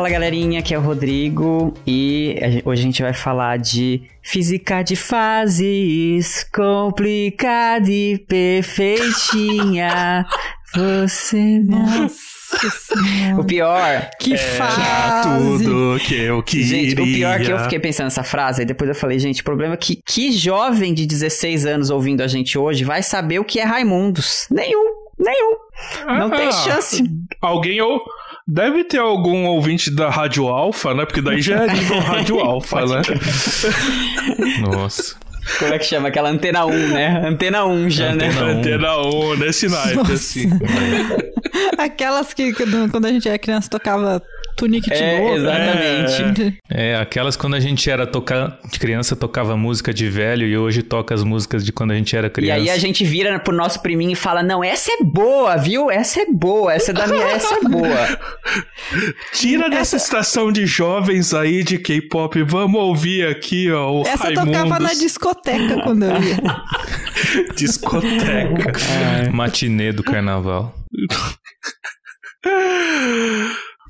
Fala galerinha, aqui é o Rodrigo e hoje a gente vai falar de física de fases, complicada e perfeitinha. Você Nossa O pior. Que É, fase. tudo que eu queria. Gente, o pior é que eu fiquei pensando nessa frase, e depois eu falei, gente, o problema é que que jovem de 16 anos ouvindo a gente hoje vai saber o que é Raimundos? Nenhum, nenhum. Não Ah, tem chance. Alguém ou. Deve ter algum ouvinte da Rádio Alfa, né? Porque daí já é nível Rádio Alfa, né? Nossa. Como é que chama? Aquela antena 1, né? Antena 1 já, né? Antena 1. Antena 1, nesse naipe, assim. Aquelas que quando a gente era criança tocava Tunique É, Tigogo. exatamente. É, aquelas quando a gente era tocar, de criança tocava música de velho e hoje toca as músicas de quando a gente era E criança. aí a gente vira pro nosso priminho e fala: Não, essa é boa, viu? Essa é boa, essa é da minha, essa é boa. Tira dessa estação de jovens aí de K-pop. Vamos ouvir aqui, ó, o Essa Raimundos. tocava na discoteca quando eu ia. discoteca. Matinê do carnaval.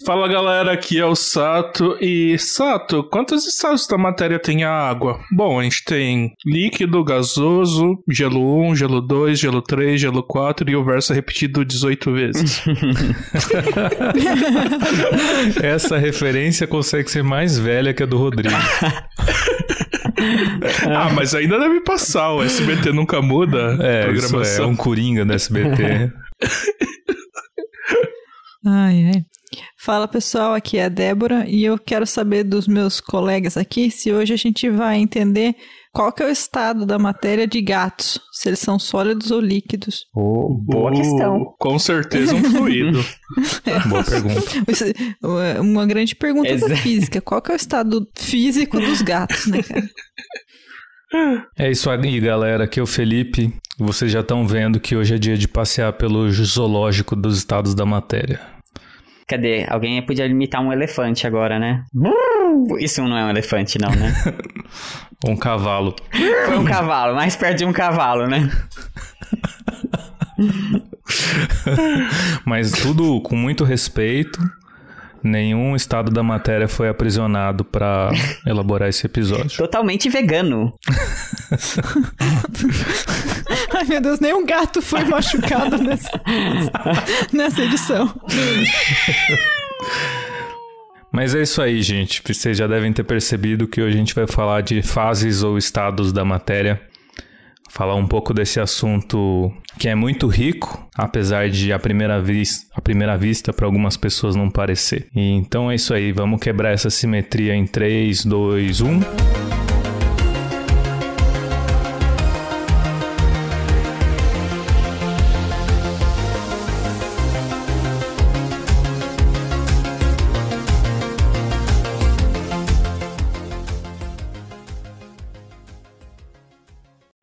Fala galera, aqui é o Sato. E Sato, quantos estados da matéria tem a água? Bom, a gente tem líquido, gasoso, gelo 1, gelo 2, gelo 3, gelo 4 e o verso é repetido 18 vezes. Essa referência consegue ser mais velha que a do Rodrigo. ah, mas ainda deve passar, o SBT nunca muda É, isso é, é um coringa da SBT. Ai, ai. Fala pessoal, aqui é a Débora e eu quero saber dos meus colegas aqui se hoje a gente vai entender qual que é o estado da matéria de gatos, se eles são sólidos ou líquidos. boa questão. Uh, Com certeza um fluido. Boa pergunta. É Uma grande pergunta da Exa- física. Qual que é o estado físico dos gatos, né, cara? É isso aí, galera. Aqui é o Felipe. Vocês já estão vendo que hoje é dia de passear pelo zoológico dos estados da matéria. Cadê? Alguém podia imitar um elefante agora, né? Isso não é um elefante, não, né? Um cavalo. Foi um cavalo, mais perto de um cavalo, né? Mas tudo com muito respeito. Nenhum estado da matéria foi aprisionado para elaborar esse episódio. Totalmente vegano. Ai, meu Deus, nenhum gato foi machucado nessa, nessa edição. Mas é isso aí, gente. Vocês já devem ter percebido que hoje a gente vai falar de fases ou estados da matéria. Falar um pouco desse assunto que é muito rico, apesar de à primeira, vis à primeira vista para algumas pessoas não parecer. E então é isso aí, vamos quebrar essa simetria em um. 3, 2, 1.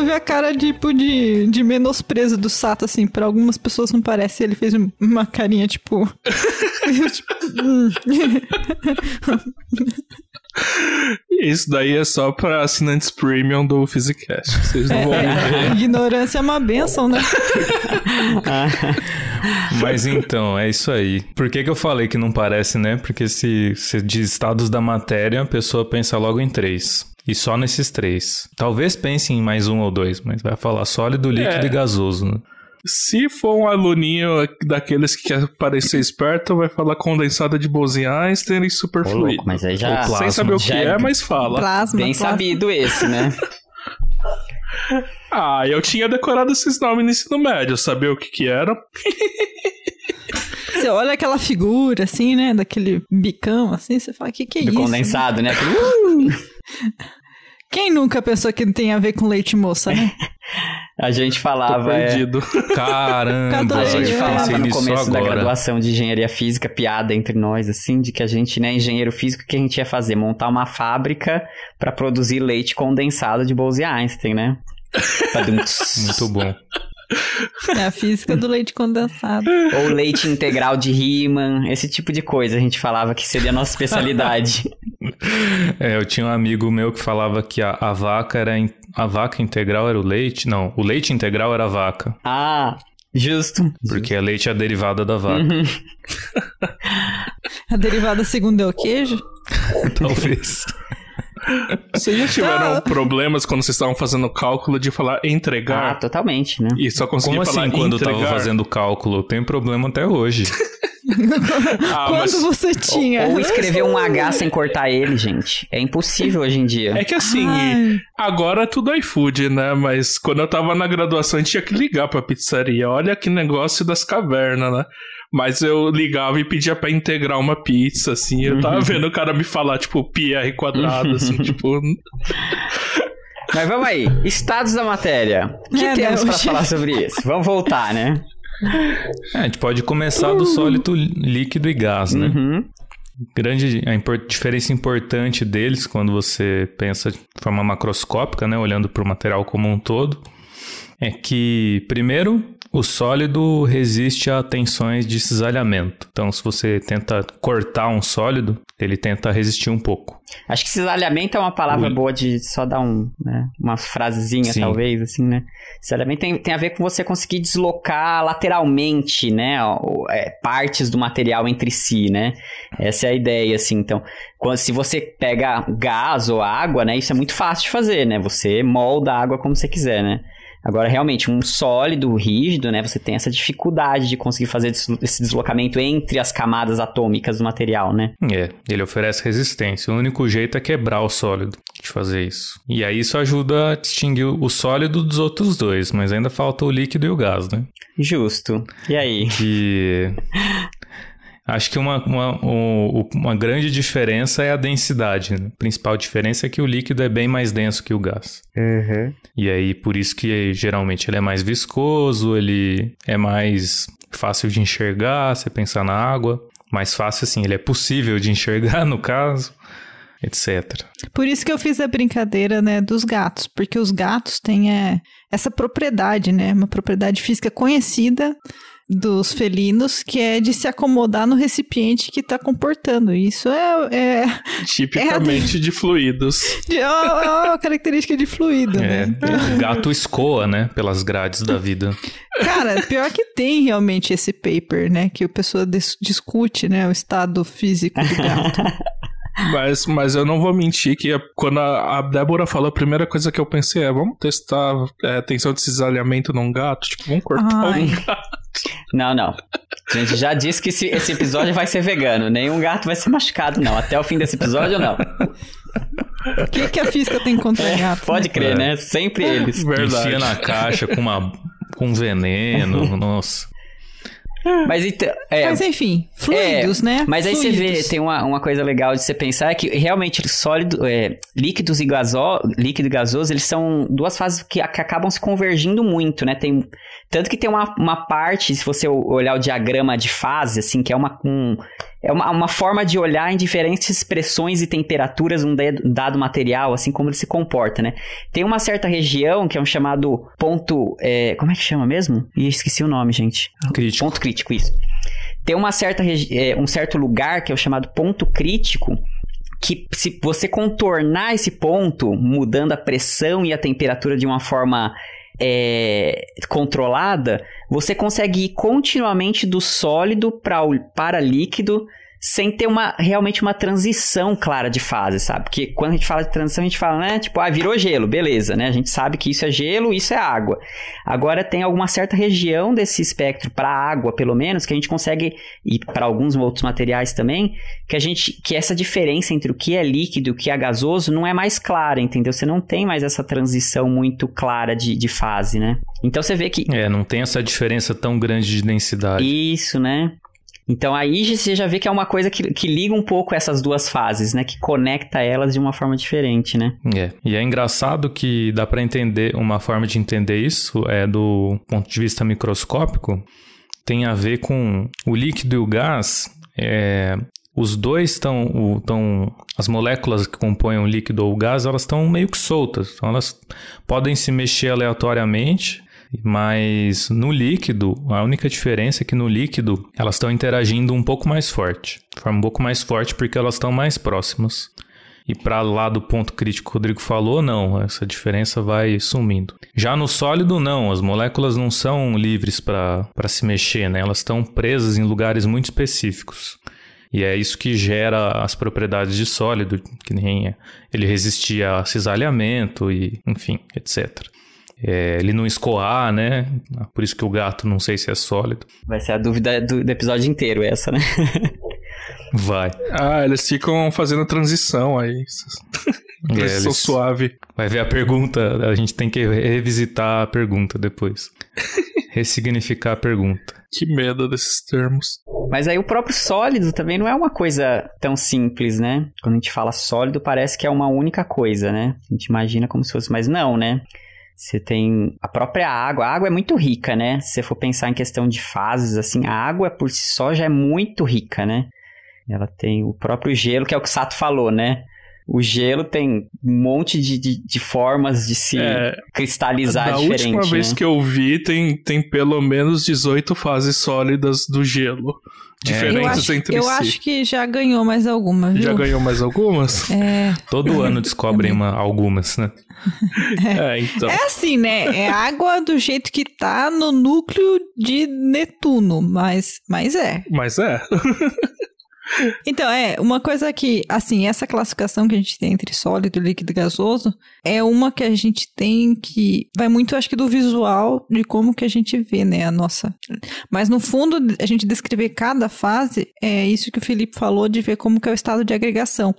É eu ver a cara tipo de, de menosprezo do Sato, assim. Pra algumas pessoas não parece. Ele fez um- uma carinha tipo. tipo, hum. Isso daí é só para assinantes premium do Physicast. Vocês não vão ver. Ignorância é uma benção, né? Mas então, é isso aí. Por que, que eu falei que não parece, né? Porque se se diz estados da matéria, a pessoa pensa logo em três. E só nesses três. Talvez pense em mais um ou dois, mas vai falar sólido, líquido É. e gasoso, né? Se for um aluninho daqueles que quer parecer esperto, vai falar condensada de Bose-Einstein e superfluido. mas aí já- Sem plasma. saber o que é, é mas fala. Plasma. Bem plasma. sabido esse, né? Ah, eu tinha decorado esses nomes no ensino médio, sabia o que que era? Você olha aquela figura, assim, né? Daquele bicão, assim, você fala, o que, que é Do isso? condensado, né? Aquele, uh! Quem nunca pensou que tem a ver com leite moça, né? A gente Tô falava. é. Caramba, A É, gente eu falava no começo da graduação de engenharia física, piada entre nós, assim, de que a gente, né, engenheiro físico, o que a gente ia fazer? Montar uma fábrica pra produzir leite condensado de Bose Einstein, né? Muito bom. É a física do leite condensado. Ou leite integral de Riemann, esse tipo de coisa a gente falava que seria a nossa especialidade. É, eu tinha um amigo meu que falava que a, a vaca era in- a vaca integral era o leite, não, o leite integral era a vaca, ah, justo. porque a leite é a derivada da vaca. Uhum. A derivada segunda é o queijo? Talvez. Vocês já tiveram Ah. problemas quando vocês estavam fazendo o cálculo de falar Ah, entregar totalmente, né? e só conseguia Como falar assim quando eu entregar? tava fazendo cálculo? Tem problema até hoje. Ah, Quando mas você tinha? Ou escrever um H sem cortar ele, gente. É impossível hoje em dia. é que assim, Ai. agora é tudo iFood, né? Mas quando eu tava na graduação, a gente tinha que ligar pra pizzaria. Olha que negócio das cavernas, né? Mas eu ligava e pedia pra integrar uma pizza, assim. Eu tava vendo o cara me falar, tipo, pi r quadrado, assim, tipo. Mas vamos aí. Estados da matéria. O que É, temos pra hoje- falar sobre isso? Vamos voltar, né? É, a gente pode começar do sólido, líquido e gás, né? Uhum. Grande a impor- diferença importante deles quando você pensa de forma macroscópica, né, olhando para o material como um todo, é que primeiro o sólido resiste a tensões de cisalhamento. Então, se você tenta cortar um sólido, ele tenta resistir um pouco. Acho que cisalhamento é uma palavra Ui. boa de só dar um, né, uma frasezinha, Sim. talvez, assim, né? Cisalhamento tem, tem a ver com você conseguir deslocar lateralmente, né, é, partes do material entre si, né? Essa é a ideia, assim. Então, quando, se você pega gás ou água, né, isso é muito fácil de fazer, né? Você molda a água como você quiser, né? Agora, realmente, um sólido rígido, né? Você tem essa dificuldade de conseguir fazer esse deslocamento entre as camadas atômicas do material, né? É, ele oferece resistência. O único jeito é quebrar o sólido de fazer isso. E aí isso ajuda a distinguir o sólido dos outros dois, mas ainda falta o líquido e o gás, né? Justo. E aí? que acho que uma, uma, uma grande diferença é a densidade. né? A principal diferença é que o líquido é bem mais denso que o gás. E aí, por isso que geralmente ele é mais viscoso, ele é mais fácil de enxergar, você pensar na água. Mais fácil assim, ele é possível de enxergar no caso, etc. Por isso que eu fiz a brincadeira, né, dos gatos, porque os gatos têm é, essa propriedade, né, uma propriedade física conhecida dos felinos, que é de se acomodar no recipiente que está comportando. Isso é, é, Tipicamente de fluidos. de- é uma característica de fluido, É, né? o gato escoa, né, pelas grades da vida. Cara, pior que tem realmente esse paper, né, que a pessoa dis- discute, né, o estado físico do gato. Mas, mas eu não vou mentir que quando a, a Débora falou, a primeira coisa que eu pensei é: vamos testar é, tensão de cisalhamento num gato? Tipo, vamos cortar Ai. um gato. Não, não. A gente já disse que esse, esse episódio vai ser vegano. Nenhum gato vai ser machucado, não. Até o fim desse episódio, não. O que, que a física tem contra gato? Pode né? crer, É. né? Sempre eles. Verdade. Enfia na caixa com uma com veneno, nossa. Mas então. É, Mas enfim, fluidos, É, né? Mas aí você vê, tem uma, uma coisa legal de você pensar é que realmente sólido, é, líquidos e gaso, líquido e gasoso, eles são duas fases que, que acabam se convergindo muito, né? Tem, tanto que tem uma, uma parte, se você olhar o diagrama de fase, assim, que é uma, um, é uma, uma forma de olhar em diferentes expressões e temperaturas um dado material, assim como ele se comporta, né? Tem uma certa região que é um chamado ponto, é, como é que chama mesmo? Ih, esqueci o nome, gente. Crítico. Ponto crítico, isso. Tem uma certa, é, um certo lugar que é o chamado ponto crítico, que se você contornar esse ponto, mudando a pressão e a temperatura de uma forma é, controlada, você consegue ir continuamente do sólido pra, para líquido sem ter uma realmente uma transição clara de fase, sabe? Porque quando a gente fala de transição, a gente fala, né? Tipo, ah, virou gelo, beleza, né? A gente sabe que isso é gelo, isso é água. Agora tem alguma certa região desse espectro para água, pelo menos, que a gente consegue e para alguns outros materiais também, que a gente que essa diferença entre o que é líquido e o que é gasoso não é mais clara, entendeu? Você não tem mais essa transição muito clara de, de fase, né? Então você vê que É, não tem essa diferença tão grande de densidade. Isso, né? Então aí você já vê que é uma coisa que, que liga um pouco essas duas fases, né? Que conecta elas de uma forma diferente, né? É. E é engraçado que dá para entender, uma forma de entender isso é do ponto de vista microscópico, tem a ver com o líquido e o gás. É, os dois estão, estão, as moléculas que compõem o líquido ou o gás, elas estão meio que soltas. Então elas podem se mexer aleatoriamente mas no líquido, a única diferença é que no líquido elas estão interagindo um pouco mais forte, de forma um pouco mais forte porque elas estão mais próximas. E para lá do ponto crítico que o Rodrigo falou, não, essa diferença vai sumindo. Já no sólido, não, as moléculas não são livres para se mexer, né? elas estão presas em lugares muito específicos. E é isso que gera as propriedades de sólido, que nem ele resistia a cisalhamento e, enfim, etc é, ele não escoar, né? Por isso que o gato não sei se é sólido. Vai ser a dúvida do, do episódio inteiro essa, né? Vai. Ah, eles ficam fazendo transição aí. transição é, suave. Vai ver a pergunta, a gente tem que revisitar a pergunta depois. Ressignificar a pergunta. Que medo desses termos. Mas aí o próprio sólido também não é uma coisa tão simples, né? Quando a gente fala sólido, parece que é uma única coisa, né? A gente imagina como se fosse, mas não, né? Você tem a própria água. A água é muito rica, né? Se você for pensar em questão de fases, assim, a água por si só já é muito rica, né? Ela tem o próprio gelo, que é o que o Sato falou, né? O gelo tem um monte de, de, de formas de se é, cristalizar da diferente. Da última né? vez que eu vi, tem, tem pelo menos 18 fases sólidas do gelo. Diferentes é. acho, entre eu si. Eu acho que já ganhou mais alguma, viu? Já ganhou mais algumas? É. Todo ano descobrem uma, algumas, né? É. é, então. É assim, né? É água do jeito que tá no núcleo de Netuno, mas, mas é. Mas é. Então, é, uma coisa que, assim, essa classificação que a gente tem entre sólido, líquido e gasoso é uma que a gente tem que vai muito, acho que, do visual de como que a gente vê, né, a nossa. Mas no fundo, a gente descrever cada fase é isso que o Felipe falou de ver como que é o estado de agregação.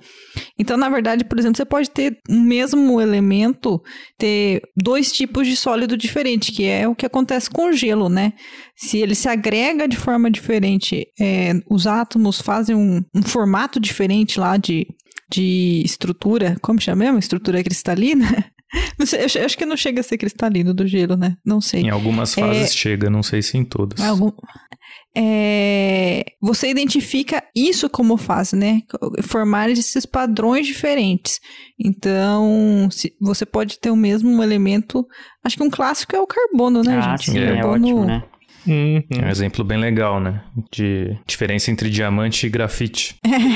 Então, na verdade, por exemplo, você pode ter o mesmo elemento ter dois tipos de sólido diferente, que é o que acontece com o gelo, né? Se ele se agrega de forma diferente, é, os átomos fazem um, um formato diferente lá de, de estrutura, como chama mesmo? Estrutura cristalina? Não sei, eu acho que não chega a ser cristalino do gelo, né? Não sei. Em algumas fases é... chega, não sei se em todas. Algum... É... Você identifica isso como fase, né? Formar esses padrões diferentes. Então, se... você pode ter o mesmo elemento. Acho que um clássico é o carbono, né, ah, gente? Sim, é, é ótimo, né? Uhum. É um exemplo bem legal, né? De diferença entre diamante e grafite.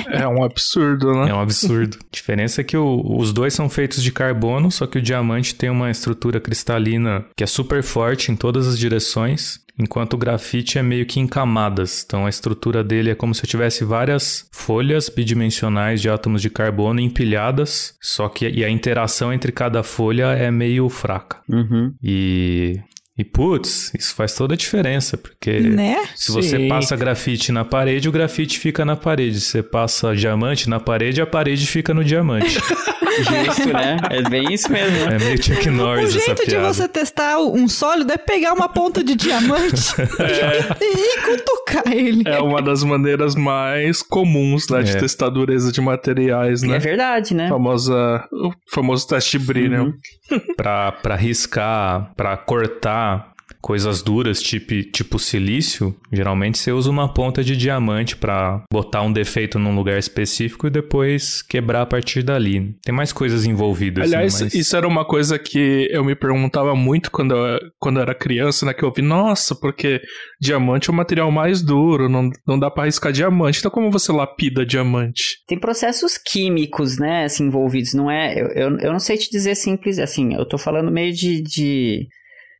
É um absurdo, né? É um absurdo. A diferença é que o, os dois são feitos de carbono, só que o diamante tem uma estrutura cristalina que é super forte em todas as direções. Enquanto o grafite é meio que em camadas, então a estrutura dele é como se eu tivesse várias folhas bidimensionais de átomos de carbono empilhadas, só que e a interação entre cada folha é meio fraca. Uhum. E e putz, isso faz toda a diferença, porque né? se você Sim. passa grafite na parede, o grafite fica na parede. Se você passa diamante na parede, a parede fica no diamante. Justo, né? É bem isso mesmo. É meio Chuck Norris O jeito de você testar um sólido é pegar uma ponta de diamante e, e, e cutucar ele. É uma das maneiras mais comuns, né, de É. testar a dureza de materiais, né? É verdade, né? Famosa, o famoso teste de brilho. Uhum. Pra, pra riscar, pra cortar coisas duras, tipo, tipo silício, geralmente você usa uma ponta de diamante pra botar um defeito num lugar específico e depois quebrar a partir dali. Tem mais coisas envolvidas. Aliás, né, mas... isso era uma coisa que eu me perguntava muito quando eu, quando eu era criança, né? Que eu vi, nossa, porque diamante é o material mais duro, não, não dá pra riscar diamante. Então, como você lapida diamante? Tem processos químicos, né, assim, envolvidos, não é... Eu, eu, eu não sei te dizer simples, assim, eu tô falando meio de... de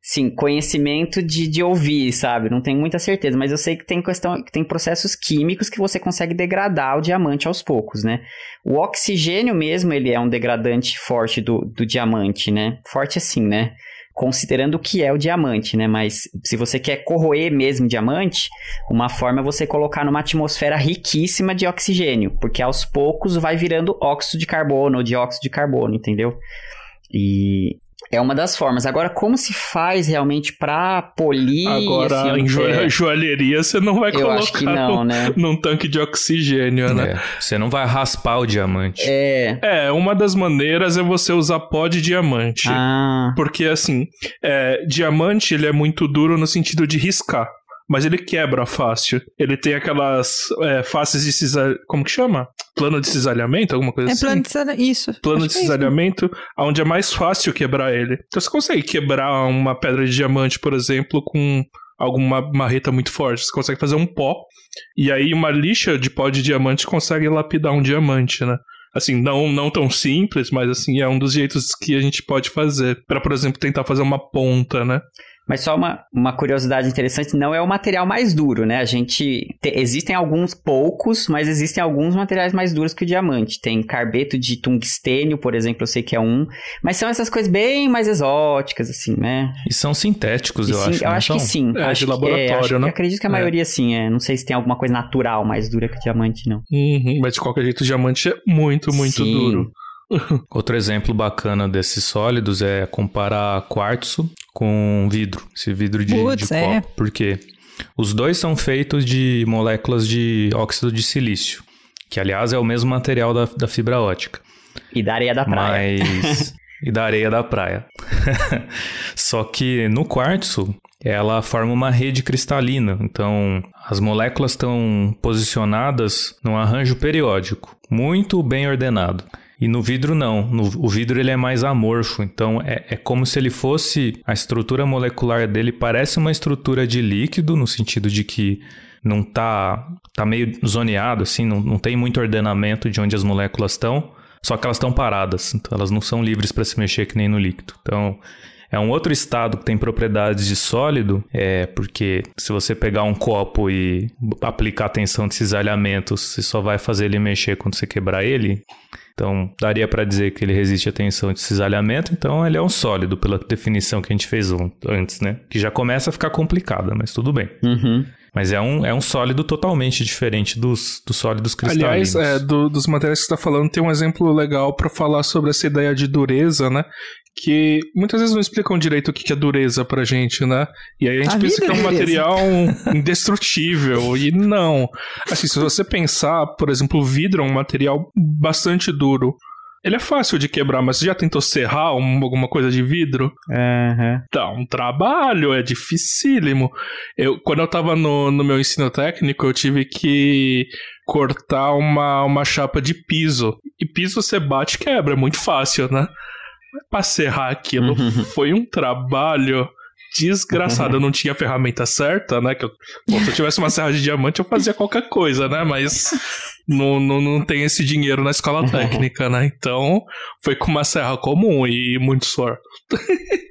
sim, conhecimento de, de ouvir, sabe? Não tenho muita certeza, mas eu sei que tem questão, que tem processos químicos que você consegue degradar o diamante aos poucos, né? O oxigênio mesmo, ele é um degradante forte do, do diamante, né? Forte assim, né? considerando o que é o diamante, né? Mas se você quer corroer mesmo diamante, uma forma é você colocar numa atmosfera riquíssima de oxigênio, porque aos poucos vai virando óxido de carbono ou dióxido de carbono, entendeu? E é uma das formas. Agora, como se faz realmente para polir? Agora, assim, em é... joalheria, você não vai Eu colocar não, num, né? num, tanque de oxigênio, né? É, você não vai raspar o diamante. É. É, uma das maneiras é você usar pó de diamante. Ah. Porque, assim, é, diamante ele é muito duro no sentido de riscar mas ele quebra fácil. Ele tem aquelas é, faces de cisalhamento. Como que chama? Plano de cisalhamento? Alguma coisa é assim? plano de cisalhamento. Isso. Plano de é cisalhamento, onde é mais fácil quebrar ele. Então você consegue quebrar uma pedra de diamante, por exemplo, com alguma marreta muito forte. Você consegue fazer um pó. E aí uma lixa de pó de diamante consegue lapidar um diamante, né? assim, não, não tão simples, mas assim, é um dos jeitos que a gente pode fazer. para por exemplo, tentar fazer uma ponta, né? Mas só uma, uma curiosidade interessante, não é o material mais duro, né? A gente. Te, existem alguns poucos, mas existem alguns materiais mais duros que o diamante. Tem carbeto de tungstênio, por exemplo, eu sei que é um. Mas são essas coisas bem mais exóticas, assim, né? E são sintéticos, E eu sim, acho. Eu não acho são? que sim. É, acho de que- laboratório, acho que- né? acredito que a É. maioria sim, é. Não sei se tem alguma coisa natural mais dura que o diamante, não. Uhum, mas de qualquer jeito, o diamante é muito, muito Sim. duro. Outro exemplo bacana desses sólidos é comparar quartzo com vidro, esse vidro de, Putz, de é. copo. Porque os dois são feitos de moléculas de óxido de silício, que aliás é o mesmo material da, da fibra ótica. E da areia da praia. Mas. e da areia da praia. Só que no quartzo, ela forma uma rede cristalina. Então, as moléculas estão posicionadas num arranjo periódico, muito bem ordenado. E no vidro não, no, o vidro ele é mais amorfo, então é, é como se ele fosse, a estrutura molecular dele parece uma estrutura de líquido, no sentido de que não tá, tá meio zoneado, assim, não, não tem muito ordenamento de onde as moléculas estão, só que elas estão paradas, então elas não são livres para se mexer que nem no líquido. Então é um outro estado que tem propriedades de sólido, é porque se você pegar um copo e aplicar tensão de cisalhamento, você só vai fazer ele mexer quando você quebrar ele. Então, daria para dizer que ele resiste à tensão de cisalhamento, então ele é um sólido, pela definição que a gente fez antes, né? Que já começa a ficar complicada, mas tudo bem. Uhum. Mas é um, é um sólido totalmente diferente dos, dos sólidos cristalinos. Aliás, é, do- dos materiais que você está falando, tem um exemplo legal para falar sobre essa ideia de dureza, né? Que muitas vezes não explicam direito o que é dureza pra gente, né? E aí a gente A pensa que é um é dureza. material indestrutível. e não. Assim, se você pensar, por exemplo, o vidro é um material bastante duro. Ele é fácil de quebrar, mas você já tentou serrar um- alguma coisa de vidro? Aham. Dá um trabalho, é dificílimo. Eu, quando eu tava no, no meu ensino técnico, eu tive que cortar uma, uma chapa de piso. E piso você bate e quebra, é muito fácil, né? Pra serrar aquilo Uhum. foi um trabalho desgraçado. Eu não tinha a ferramenta certa, né? Que eu- bom, se eu tivesse uma serra de diamante, eu fazia qualquer coisa, né? Mas não, não, não tem esse dinheiro na escola técnica, né? Então foi com uma serra comum e muito suor.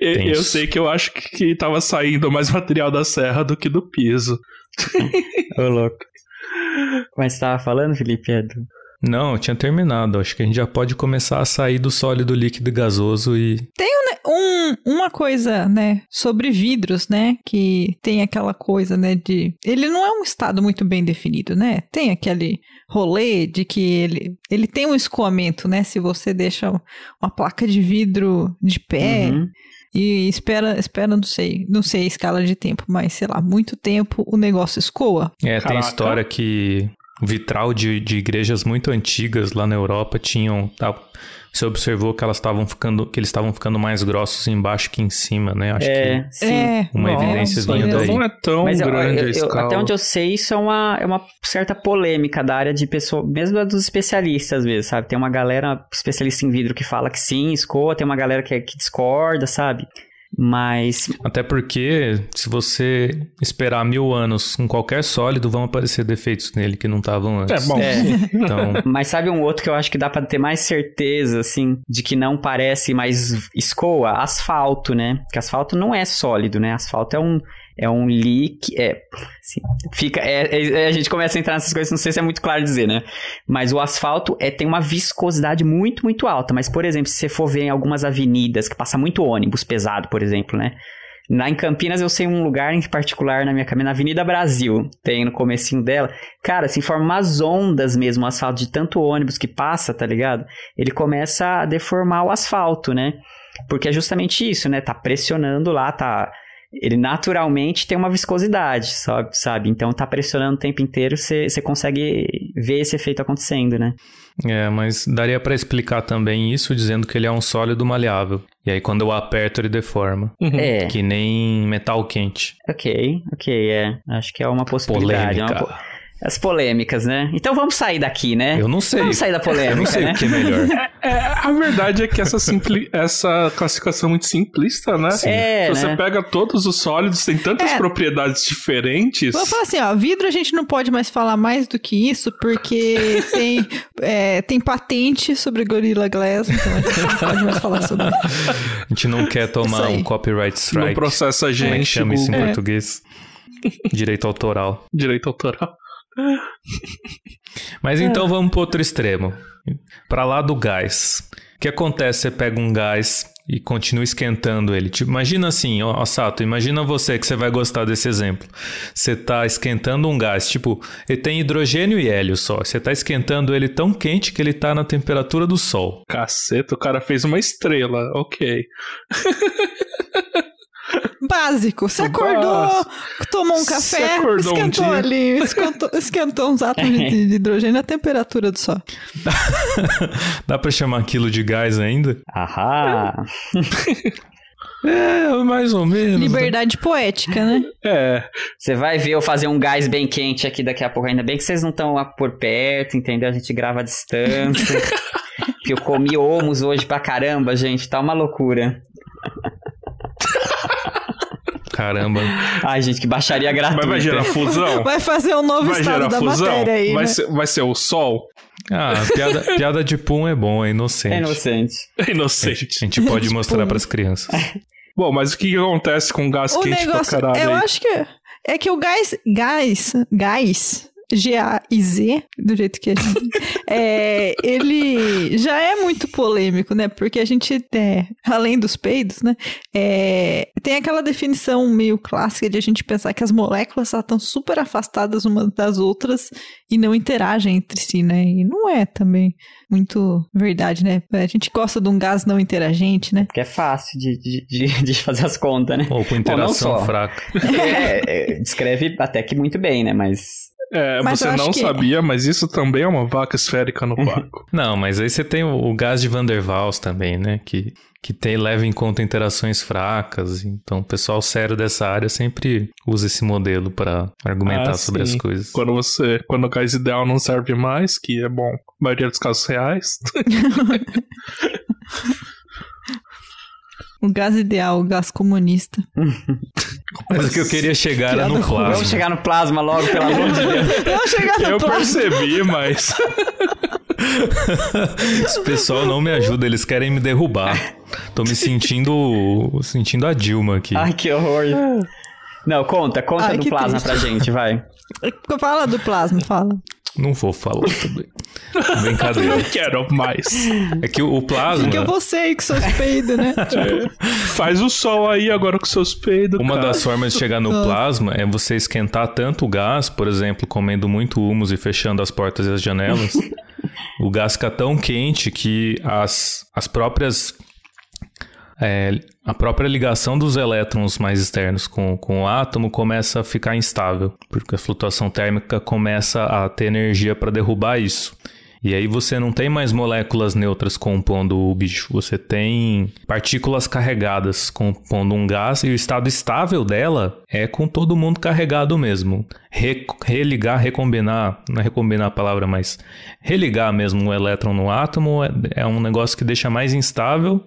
Eu sei que eu acho que, que tava saindo mais material da serra do que do piso. Ô, louco. Mas você tava falando, Felipe? É do- Não, eu tinha terminado. Acho que a gente já pode começar a sair do sólido líquido e gasoso e Um, uma coisa, né, sobre vidros, né, que tem aquela coisa, né, de... Ele não é um estado muito bem definido, né? Tem aquele rolê de que ele, ele tem um escoamento, né? Se você deixa uma placa de vidro de pé Uhum. e espera, espera, não sei, não sei a escala de tempo, mas sei lá, muito tempo o negócio escoa. É, tem Caraca. história que vitral de, de igrejas muito antigas lá na Europa tinham. Tá, você observou que elas estavam ficando, que eles estavam ficando mais grossos embaixo que em cima, né? Acho É, sim. É, Uma nossa, evidênciazinha então daí. não é tão Mas grande eu- a eu- escala. até onde eu sei, isso é uma, é uma certa polêmica da área de pessoa, mesmo dos especialistas, às vezes, sabe? Tem uma galera especialista em vidro que fala que sim, escoa, tem uma galera que, que discorda, sabe? Mas. Até porque, se você esperar mil anos com qualquer sólido, vão aparecer defeitos nele que não estavam antes. É bom. É. Então, Mas sabe um outro que eu acho que dá pra ter mais certeza, assim, de que não parece mais escoa? Asfalto, né? Que asfalto não é sólido, né? Asfalto é um. É um leak. É. assim, fica. é- é- a gente começa a entrar nessas coisas, não sei se é muito claro dizer, né? Mas o asfalto é, tem uma viscosidade muito, muito alta. Mas, por exemplo, se você for ver em algumas avenidas que passa muito ônibus pesado, por exemplo, né? Lá em Campinas eu sei um lugar em particular na minha caminhada, Avenida Brasil, tem no comecinho dela. Cara, se forma umas ondas mesmo, o asfalto de tanto ônibus que passa, tá ligado? Ele começa a deformar o asfalto, né? Porque é justamente isso, né? Tá pressionando lá, tá. Ele naturalmente tem uma viscosidade, sabe? sabe? Então tá pressionando o tempo inteiro, você consegue ver esse efeito acontecendo, né? é, mas daria pra explicar também isso dizendo que ele é um sólido maleável. E aí quando eu aperto ele deforma, Uhum. É, que nem metal quente. ok, ok, é. Acho que é uma possibilidade. é uma Polêmica. po- As polêmicas, né? Então vamos sair daqui, né? Eu não sei. Vamos sair da polêmica, Eu não sei né? o que é melhor. É, a verdade é que essa, simpli- essa classificação é muito simplista, né? É, Se você né? pega todos os sólidos, tem tantas É. propriedades diferentes. Vou falar assim, ó, vidro a gente não pode mais falar mais do que isso, porque tem, é, tem patente sobre Gorilla Glass, então a gente não pode mais falar sobre isso. A gente não quer tomar um copyright Não strike. processa a Como é que gente chama isso em É. português? Direito autoral. direito autoral. Mas então vamos pro outro extremo. Pra lá do gás. O que acontece? Você pega um gás e continua esquentando ele. Tipo, imagina assim, ó, ó, Sato, imagina você que você vai gostar desse exemplo. Você tá esquentando um gás, tipo, ele tem hidrogênio e hélio só. Você tá esquentando ele tão quente que ele tá na temperatura do sol. Caceta, o cara fez uma estrela. Ok. Básico, você acordou, tomou um café, um esquentou dia. ali, esquentou, esquentou uns átomos de, de hidrogênio à temperatura do sol. Dá pra chamar aquilo de gás ainda? Ahá. É, mais ou menos. Liberdade poética, né? É. Você vai ver eu fazer um gás bem quente aqui daqui a pouco. Ainda bem que vocês não estão por perto, entendeu? A gente grava à distância. que eu comi homos hoje pra caramba, gente. Tá uma loucura. Caramba. Ai, gente, que baixaria gratuita. Mas vai gerar fusão? Vai fazer um novo Vai estado da fusão? matéria aí, vai, né? ser, vai ser o sol? Ah, piada, piada de pum é bom, é inocente. É inocente. É A gente, inocente. a gente pode mostrar Pum. pras crianças. Bom, mas o que, que acontece com gás O quente negócio, pra caralho eu aí? acho que é que o gás, gás, gás, G-A-I-Z, do jeito que a gente, é, ele já é muito polêmico, né? Porque a gente, é, além dos peidos, né? é, tem aquela definição meio clássica de a gente pensar que as moléculas estão super afastadas umas das outras e não interagem entre si, né? E não é também muito verdade, né? A gente gosta de um gás não interagente, né? Porque é fácil de, de, de- fazer as contas, né? Ou com interação fraca. É, é, descreve até que muito bem, né? Mas. É, Mas você não que- sabia, mas isso também é uma vaca esférica no vácuo. Não, mas aí você tem o, o gás de Van der Waals também, né? Que, que tem, leva em conta interações fracas. Então, o pessoal sério dessa área sempre usa esse modelo para argumentar Ah, sobre as sim. coisas. Quando você. Quando o gás ideal não serve mais, que é bom, a maioria dos casos reais. O gás ideal, o gás comunista. Mas o que eu queria chegar era no plasma. Vamos chegar no plasma logo, pelo amor de Deus. Eu chegar no Eu plasma. percebi, mas. Esse pessoal não me ajuda, eles querem me derrubar. Tô me sentindo. sentindo a Dilma aqui. Ai, que horror. Não, conta, conta Ai, do plasma triste. pra gente, vai. Fala do plasma, fala. Não vou falar também. Brincadeira. Não quero mais. É que o, o plasma. Fica você aí com seus peidos, né? Faz o sol aí agora com seus peidos. Uma cara. das formas de chegar no plasma é você esquentar tanto o gás, por exemplo, comendo muito humus e fechando as portas e as janelas. o gás fica tão quente que as, as próprias. É, a própria ligação dos elétrons mais externos com, com o átomo começa a ficar instável, porque a flutuação térmica começa a ter energia para derrubar isso. E aí você não tem mais moléculas neutras compondo o bicho, você tem partículas carregadas compondo um gás e o estado estável dela é com todo mundo carregado mesmo. Re- religar, recombinar, não é recombinar a palavra, mas religar mesmo o elétron no átomo é, é um negócio que deixa mais instável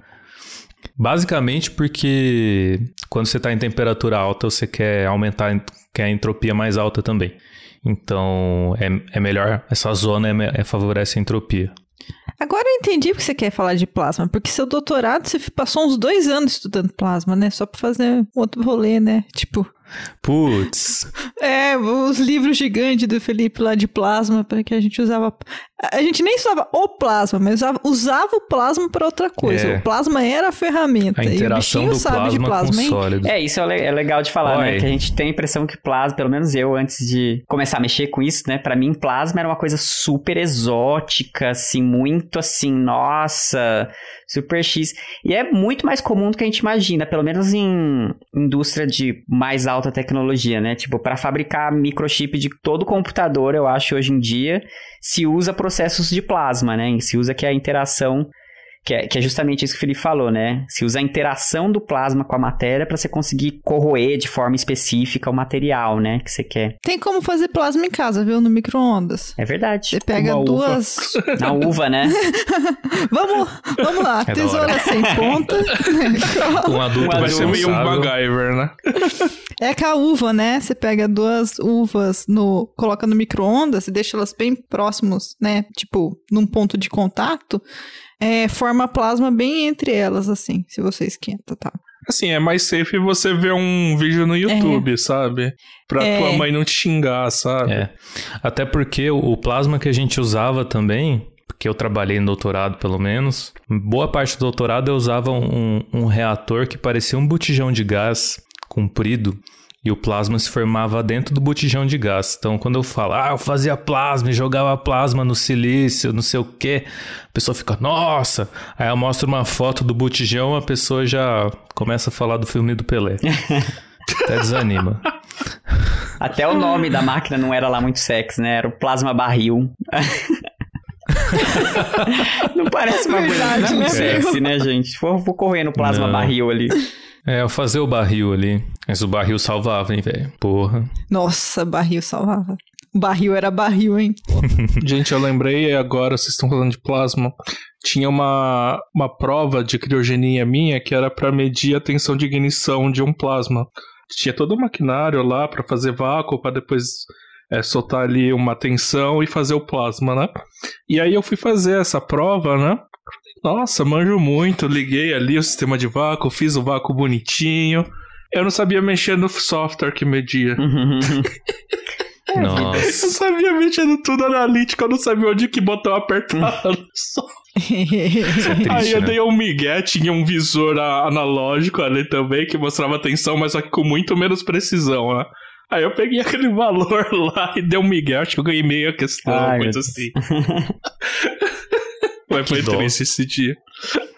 Basicamente porque quando você está em temperatura alta, você quer aumentar quer a entropia mais alta também. Então é, é melhor, essa zona é, é, favorece a entropia. Agora eu entendi porque você quer falar de plasma, porque seu doutorado você passou uns dois anos estudando plasma, né? Só pra fazer outro rolê, né? Tipo, Putz. É, os livros gigantes do Felipe lá de plasma, para que a gente usava. A gente nem usava o plasma, mas usava, usava o plasma para outra coisa. É. O plasma era a ferramenta. A interação do sabe de plasma, com sólido. É, isso é, é legal de falar, né? Que a gente tem a impressão que plasma, pelo menos eu, antes de começar a mexer com isso, né? Para mim, plasma era uma coisa super exótica, assim, muito assim, nossa, super X. E é muito mais comum do que a gente imagina, pelo menos em indústria de mais alta tecnologia, né? Tipo, para fabricar microchip de todo computador, eu acho hoje em dia, se usa processos de plasma, né? Se usa que é a interação que é, que é justamente isso que o Felipe falou, né? Se usa a interação do plasma com a matéria para você conseguir corroer de forma específica o material, né? Que você quer. Tem como fazer plasma em casa, viu? No micro-ondas. É verdade. Você pega Uma duas. Uva. Na uva, né? vamos, vamos lá. É Tesoura sem ponta. um adulto um vai ser meio um MacGyver, né? É com a uva, né? Você pega duas uvas, no, coloca no micro-ondas e deixa elas bem próximos, né? Tipo, num ponto de contato é, forma plasma bem entre elas, assim, se você esquenta, tá? Assim, é mais safe você ver um vídeo no YouTube, é. sabe? Pra é. tua mãe não te xingar, sabe? É. Até porque o plasma que a gente usava também, porque eu trabalhei no doutorado pelo menos, boa parte do doutorado eu usava um, um reator que parecia um botijão de gás comprido e o plasma se formava dentro do botijão de gás. Então, quando eu falo, ah, eu fazia plasma e jogava plasma no silício, não sei o quê, a pessoa fica, nossa! Aí eu mostro uma foto do botijão, a pessoa já começa a falar do filme do Pelé. Até desanima. Até o nome da máquina não era lá muito sexy, né? Era o plasma barril. não parece uma Verdade, coisa muito né? sexy, né, gente? Vou, vou correr no plasma não. barril ali. É, eu fazer o barril ali. Mas o barril salvava, hein, velho? Porra. Nossa, barril salvava. O barril era barril, hein? Gente, eu lembrei agora, vocês estão falando de plasma. Tinha uma, uma prova de criogenia minha que era para medir a tensão de ignição de um plasma. Tinha todo o maquinário lá para fazer vácuo, para depois é, soltar ali uma tensão e fazer o plasma, né? E aí eu fui fazer essa prova, né? Nossa, manjo muito. Liguei ali o sistema de vácuo, fiz o vácuo bonitinho. Eu não sabia mexer no software que media. Nossa. Eu sabia mexer no tudo analítico, eu não sabia onde que botão apertar. é Aí eu né? dei um migué, tinha um visor analógico ali também que mostrava a tensão, mas só que com muito menos precisão, né? Aí eu peguei aquele valor lá e dei um migué, acho que eu ganhei meia questão, Ai, coisa assim. Mas foi dó. triste esse dia.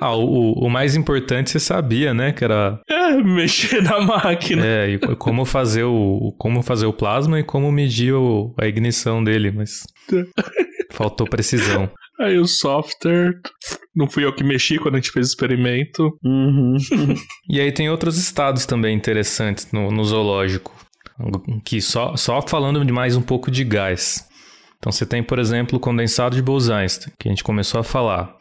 Ah, o, o mais importante você sabia, né? Que era. É, mexer na máquina. É, e como fazer o, como fazer o plasma e como medir o, a ignição dele, mas. faltou precisão. Aí o software. Não fui eu que mexi quando a gente fez o experimento. Uhum. e aí tem outros estados também interessantes no, no zoológico. Que só, só falando de mais um pouco de gás. Então você tem, por exemplo, o condensado de Bose-Einstein, que a gente começou a falar,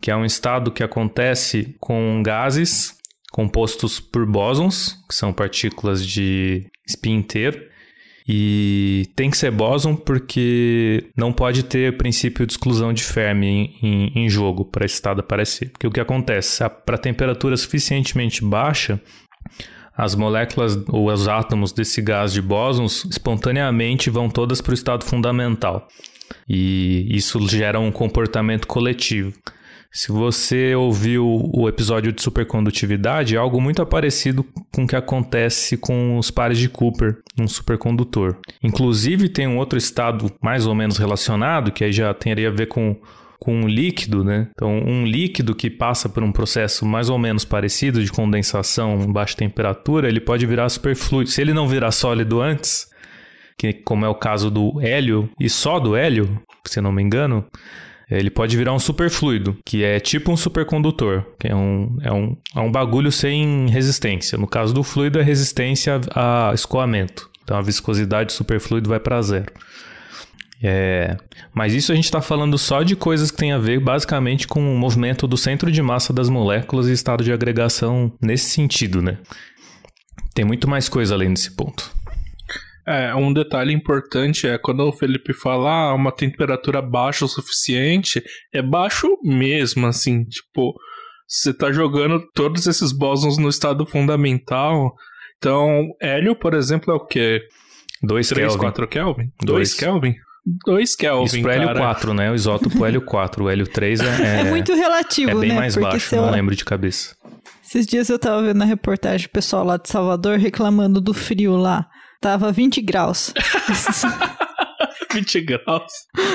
que é um estado que acontece com gases compostos por bósons, que são partículas de spin inteiro, e tem que ser bóson porque não pode ter princípio de exclusão de Fermi em, em, em jogo para esse estado aparecer. Porque o que acontece? Para temperatura suficientemente baixa, as moléculas ou os átomos desse gás de bósons espontaneamente vão todas para o estado fundamental. E isso gera um comportamento coletivo. Se você ouviu o episódio de supercondutividade, é algo muito parecido com o que acontece com os pares de Cooper num supercondutor. Inclusive, tem um outro estado mais ou menos relacionado, que aí já teria a ver com com um líquido, né? Então, um líquido que passa por um processo mais ou menos parecido de condensação em baixa temperatura, ele pode virar superfluido. Se ele não virar sólido antes, que como é o caso do hélio e só do hélio, se não me engano, ele pode virar um superfluido, que é tipo um supercondutor, que é um, é um, é um bagulho sem resistência. No caso do fluido, é resistência a escoamento. Então a viscosidade do superfluido vai para zero. É, mas isso a gente está falando só de coisas que tem a ver basicamente com o movimento do centro de massa das moléculas e estado de agregação nesse sentido, né? Tem muito mais coisa além desse ponto. É, um detalhe importante é quando o Felipe fala ah, uma temperatura baixa o suficiente, é baixo mesmo, assim, tipo, você tá jogando todos esses bósons no estado fundamental. Então, hélio, por exemplo, é o quê? 2 3, Kelvin. 4 Kelvin? Dois. 2 Kelvin? 2 Kelvin, Isso pro cara. hélio 4, né? O isótopo hélio 4. O hélio 3 é, É, muito relativo, é bem né? mais Porque baixo, não lembro de cabeça. Esses dias eu tava vendo na reportagem o pessoal lá de Salvador reclamando do frio lá. Tava 20 graus. 20 graus.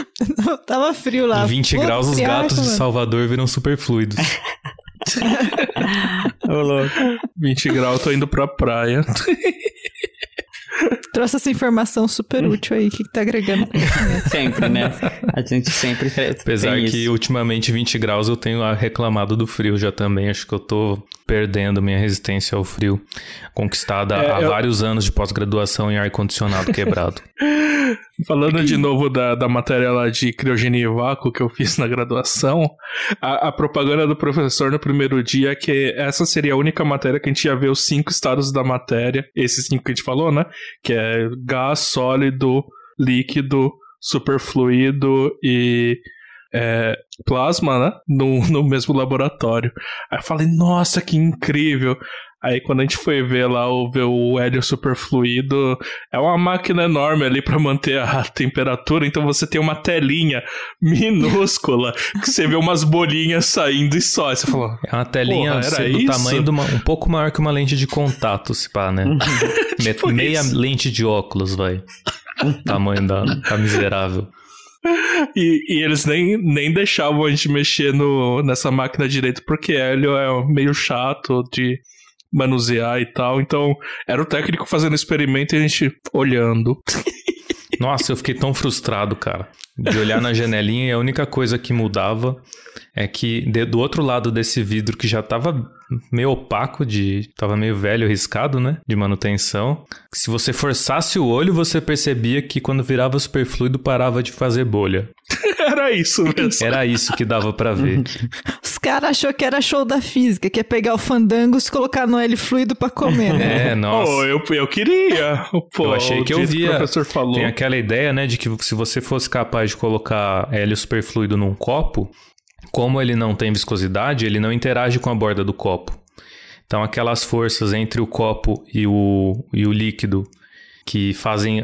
tava frio lá. Em 20 Pô, graus, os gatos de mano. Salvador viram superfluidos. Ô, louco. 20 graus, tô indo pra praia. Trouxe essa informação super útil aí. O que, que tá agregando? Sempre, né? A gente sempre tem Apesar que isso. ultimamente 20 graus eu tenho reclamado do frio já também. Acho que eu tô perdendo minha resistência ao frio. Conquistada É, há eu- vários anos de pós-graduação em ar-condicionado quebrado. Falando de novo da, da matéria lá de criogenia e vácuo que eu fiz na graduação, a, a propaganda do professor no primeiro dia é que essa seria a única matéria que a gente ia ver os cinco estados da matéria, esses cinco que a gente falou, né? Que é gás, sólido, líquido, superfluido e é, plasma, né? No, no mesmo laboratório. Aí eu falei, nossa, que incrível! Aí quando a gente foi ver lá o, ver o hélio superfluido, é uma máquina enorme ali para manter a temperatura, então você tem uma telinha minúscula que você vê umas bolinhas saindo e só. Aí você falou, É uma telinha era do isso? tamanho de uma, um pouco maior que uma lente de contato, se pá, né? Me- Tipo Meia isso. lente de óculos, vai. tamanho da, da miserável. E, e eles nem, nem deixavam a gente mexer no, nessa máquina direito, porque hélio é meio chato de manusear e tal. Então, era o técnico fazendo experimento e a gente olhando. Nossa, eu fiquei tão frustrado, cara. De olhar na janelinha e a única coisa que mudava é que do outro lado desse vidro que já tava meio opaco, de tava meio velho, riscado, né? De manutenção. Se você forçasse o olho, você percebia que quando virava superfluido parava de fazer bolha. Era isso mesmo. Era isso que dava pra ver. Os caras achou que era show da física, que é pegar o fandango e colocar no hélio fluido pra comer, né? É, nossa. Oh, eu, eu queria. Pô, Eu achei que eu via. o professor falou. Tem aquela ideia, né, de que se você fosse capaz de colocar hélio superfluido num copo, como ele não tem viscosidade, ele não interage com a borda do copo. Então, aquelas forças entre o copo e o, e o líquido que fazem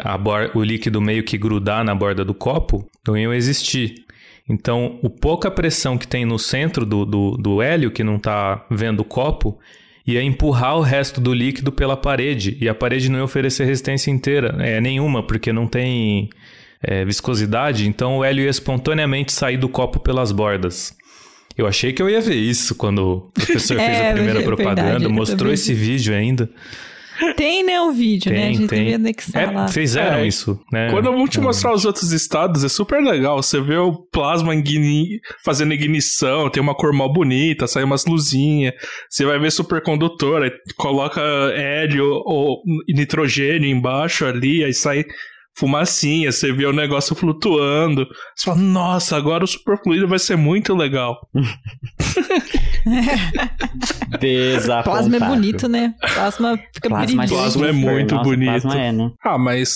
o líquido meio que grudar na borda do copo não iam existir. Então, o pouca pressão que tem no centro do, do, do hélio, que não está vendo o copo, ia empurrar o resto do líquido pela parede. E a parede não ia oferecer resistência inteira, é, nenhuma, porque não tem é, viscosidade. Então, o hélio ia espontaneamente sair do copo pelas bordas. Eu achei que eu ia ver isso quando o professor fez É, a primeira é verdade, propaganda, mostrou esse vídeo ainda. Tem, né, o vídeo, né? A Tem, gente devia tem. anexar lá. É, fizeram É, isso, né? Quando eu vou te É. mostrar os outros estados, é super legal. Você vê o plasma igni- fazendo ignição, tem uma cor mal bonita, sai umas luzinhas. Você vai ver supercondutor, aí coloca hélio ou nitrogênio embaixo ali, aí sai fumacinha, você vê o negócio flutuando. Você fala, nossa, agora o superfluido vai ser muito legal. Desapontável. Plasma é bonito, né? Plasma fica Plasma, brilhante. Plasma é super. muito Nossa, bonito. Plasma é, né? Ah, mas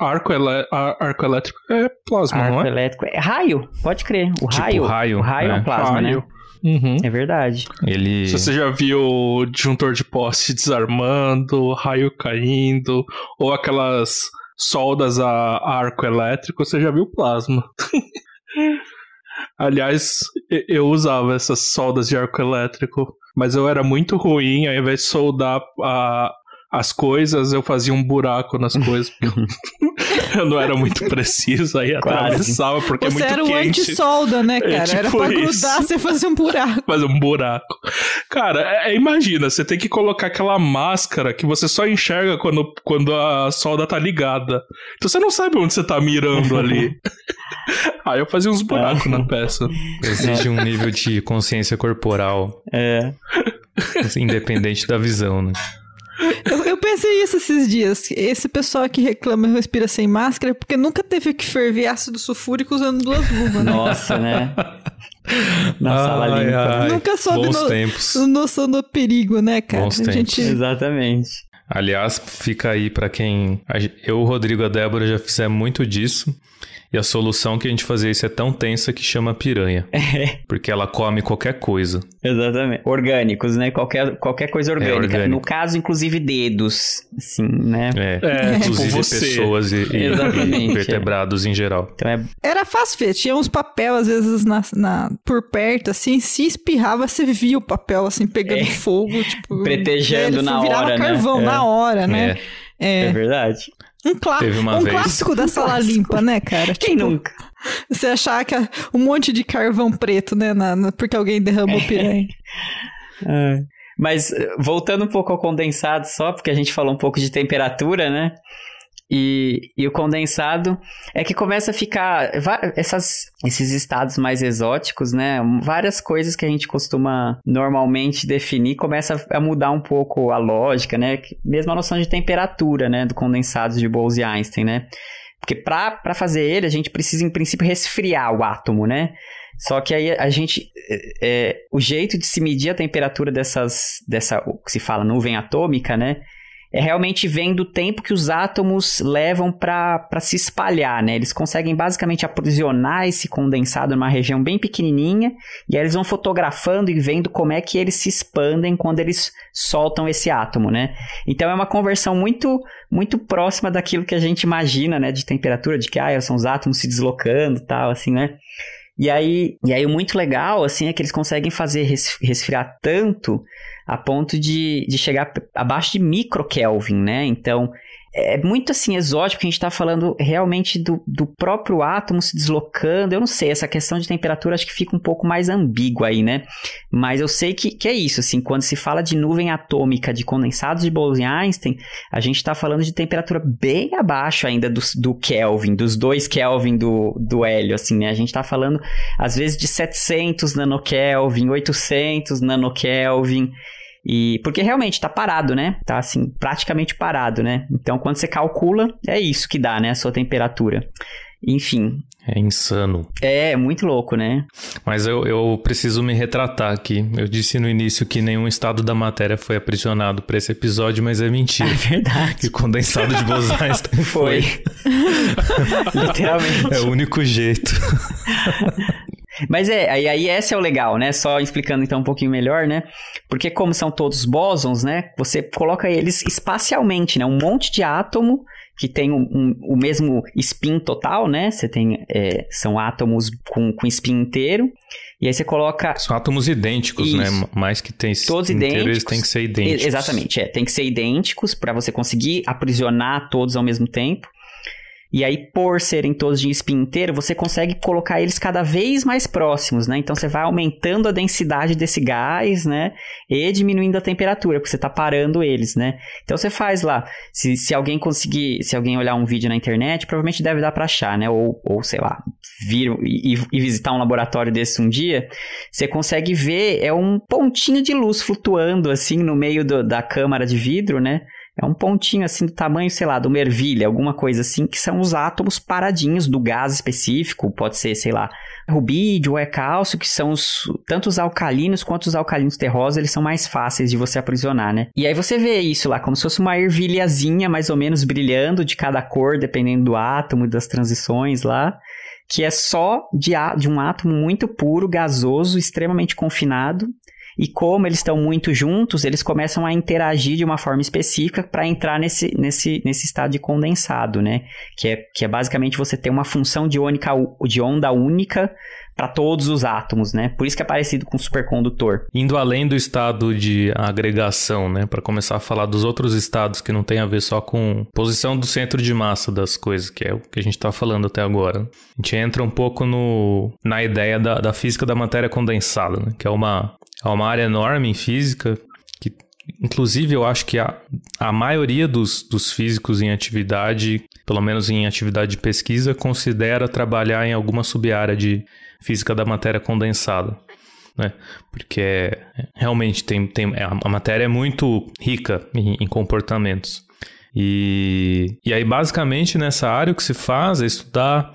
arco, ar- arco elétrico é plasma, não Arco é? elétrico. É raio, pode crer. O Tipo raio. raio, O raio é né? um plasma, Raio. né? Uhum. É verdade. Ele... Se você já viu o disjuntor de poste desarmando, raio caindo, ou aquelas soldas a arco elétrico, você já viu plasma. Aliás, eu usava essas soldas de arco elétrico, mas eu era muito ruim, ao invés de soldar a- as coisas, eu fazia um buraco nas coisas, porque eu, não era muito preciso, aí Quase. atravessava, porque Você é era muito o quente. anti-solda, né, É cara? era tipo pra isso. grudar, você fazia um buraco. fazer um buraco. Cara, é- é- imagina, você tem que colocar aquela máscara que você só enxerga quando, quando a solda tá ligada. Então você não sabe onde você tá mirando ali. Aí eu fazia uns buracos na peça. Exige um nível de consciência corporal É. independente da visão, né? Eu, eu pensei isso esses dias. Esse pessoal que reclama e respira sem máscara é porque nunca teve que ferver ácido sulfúrico usando duas luvas, né? Nossa, né? Na sala Ai, limpa. ai. Nunca soube Bons no- tempos. noção do perigo, né, cara? Bons a tempos. gente Exatamente. Aliás, fica aí pra quem. Eu, o Rodrigo e a Débora já fizemos muito disso. E a solução que a gente fazia isso é tão tensa que chama piranha. É. Porque ela come qualquer coisa. Exatamente. Orgânicos, né? Qualquer, qualquer coisa orgânica. orgânico. No caso, inclusive dedos. Assim, né? É, É, inclusive tipo pessoas e, e Exatamente, vertebrados em geral. Então é. Era fácil ver, tinha uns papel às vezes na, na- por perto, assim, se espirrava, você via o papel, assim, pegando É. fogo, tipo... Pretejando ele na virava hora, né? carvão É. na hora, né? É É. verdade. Um, clá Teve uma um vez- clássico da sala clássico. limpa, né, cara? Quem Tipo, nunca? Você achar que é um monte de carvão preto, né, na- na- porque alguém derramou piranha. É. Mas eh, voltando um pouco ao condensado só, porque a gente falou um pouco de temperatura, né? E, e o condensado é que começa a ficar essas, esses estados mais exóticos, né? Várias coisas que a gente costuma normalmente definir começa a mudar um pouco a lógica, né? Mesmo a noção de temperatura, né? Do condensado de Bose e Einstein, né? Porque para fazer ele, a gente precisa, em princípio, resfriar o átomo, né? Só que aí a gente. é, é, o jeito de se medir a temperatura dessas. dessa. que se fala nuvem atômica, né? É realmente vendo o tempo que os átomos levam para se espalhar, né? Eles conseguem basicamente aprisionar esse condensado numa região bem pequenininha e aí eles vão fotografando e vendo como é que eles se expandem quando eles soltam esse átomo, né? Então é uma conversão muito muito próxima daquilo que a gente imagina, né, de temperatura, de que ah, são os átomos se deslocando, tal, assim, né? E aí, e aí o muito legal, assim, é que eles conseguem fazer res- resfriar tanto a ponto de, de chegar abaixo de microkelvin, né? Então, é muito assim exótico que a gente está falando realmente do, do próprio átomo se deslocando. Eu não sei, essa questão de temperatura acho que fica um pouco mais ambígua aí, né? Mas eu sei que, que é isso, assim, quando se fala de nuvem atômica de condensados de Bose-Einstein, a gente está falando de temperatura bem abaixo ainda do, do Kelvin, dos dois Kelvin do, do hélio, assim, né? A gente está falando, às vezes, de 700 nanokelvin, 800 nanokelvin, e porque realmente tá parado, né? Tá assim, praticamente parado, né? Então, quando você calcula, é isso que dá, né? A sua temperatura. Enfim, É insano. é muito louco, né? Mas eu, eu preciso me retratar aqui. Eu disse no início que nenhum estado da matéria foi aprisionado para esse episódio, mas é mentira. É verdade. Que condensado de Bose-Einstein Foi. foi. Literalmente. É o único jeito. Mas é, aí, aí esse é o legal, né? Só explicando então um pouquinho melhor, né? Porque como são todos bósons, né? Você coloca eles espacialmente, né? Um monte de átomo que tem um, um- o mesmo spin total, né? Você tem, é, são átomos com, com spin inteiro. E aí você coloca São átomos idênticos, Isso. né? Mais que tem Todos inteiro, idênticos. eles têm que ser idênticos. Exatamente, é. Tem que ser idênticos para você conseguir aprisionar todos ao mesmo tempo. E aí, por serem todos de spin inteiro, você consegue colocar eles cada vez mais próximos, né? Então você vai aumentando a densidade desse gás, né? E diminuindo a temperatura, porque você tá parando eles, né? Então você faz lá. Se, se alguém conseguir, se alguém olhar um vídeo na internet, provavelmente deve dar para achar, né? Ou, ou sei lá, vir e, e visitar um laboratório desse um dia, você consegue ver, é um pontinho de luz flutuando assim no meio do- da câmara de vidro, né? É um pontinho assim do tamanho, sei lá, de uma ervilha, alguma coisa assim, que são os átomos paradinhos do gás específico, pode ser, sei lá, rubídio ou é cálcio, que são os, tanto os alcalinos quanto os alcalinos terrosos, eles são mais fáceis de você aprisionar, né? E aí você vê isso lá, como se fosse uma ervilhazinha mais ou menos brilhando de cada cor, dependendo do átomo e das transições lá que é só de, de um átomo muito puro, gasoso, extremamente confinado. E como eles estão muito juntos, eles começam a interagir de uma forma específica para entrar nesse, nesse, nesse estado de condensado, né? Que é, que é basicamente você ter uma função de, ônica, de onda única para todos os átomos, né? Por isso que é parecido com supercondutor. Indo além do estado de agregação, né, para começar a falar dos outros estados que não tem a ver só com posição do centro de massa das coisas, que é o que a gente está falando até agora. A gente entra um pouco no, na ideia da, da física da matéria condensada, né, que é uma, é uma área enorme em física que Inclusive, eu acho que a, a maioria dos, dos físicos em atividade, pelo menos em atividade de pesquisa, considera trabalhar em alguma sub-área de física da matéria condensada. né? Porque é, realmente tem, tem, é, a matéria é muito rica em, em comportamentos. E, e aí, basicamente, nessa área, o que se faz é estudar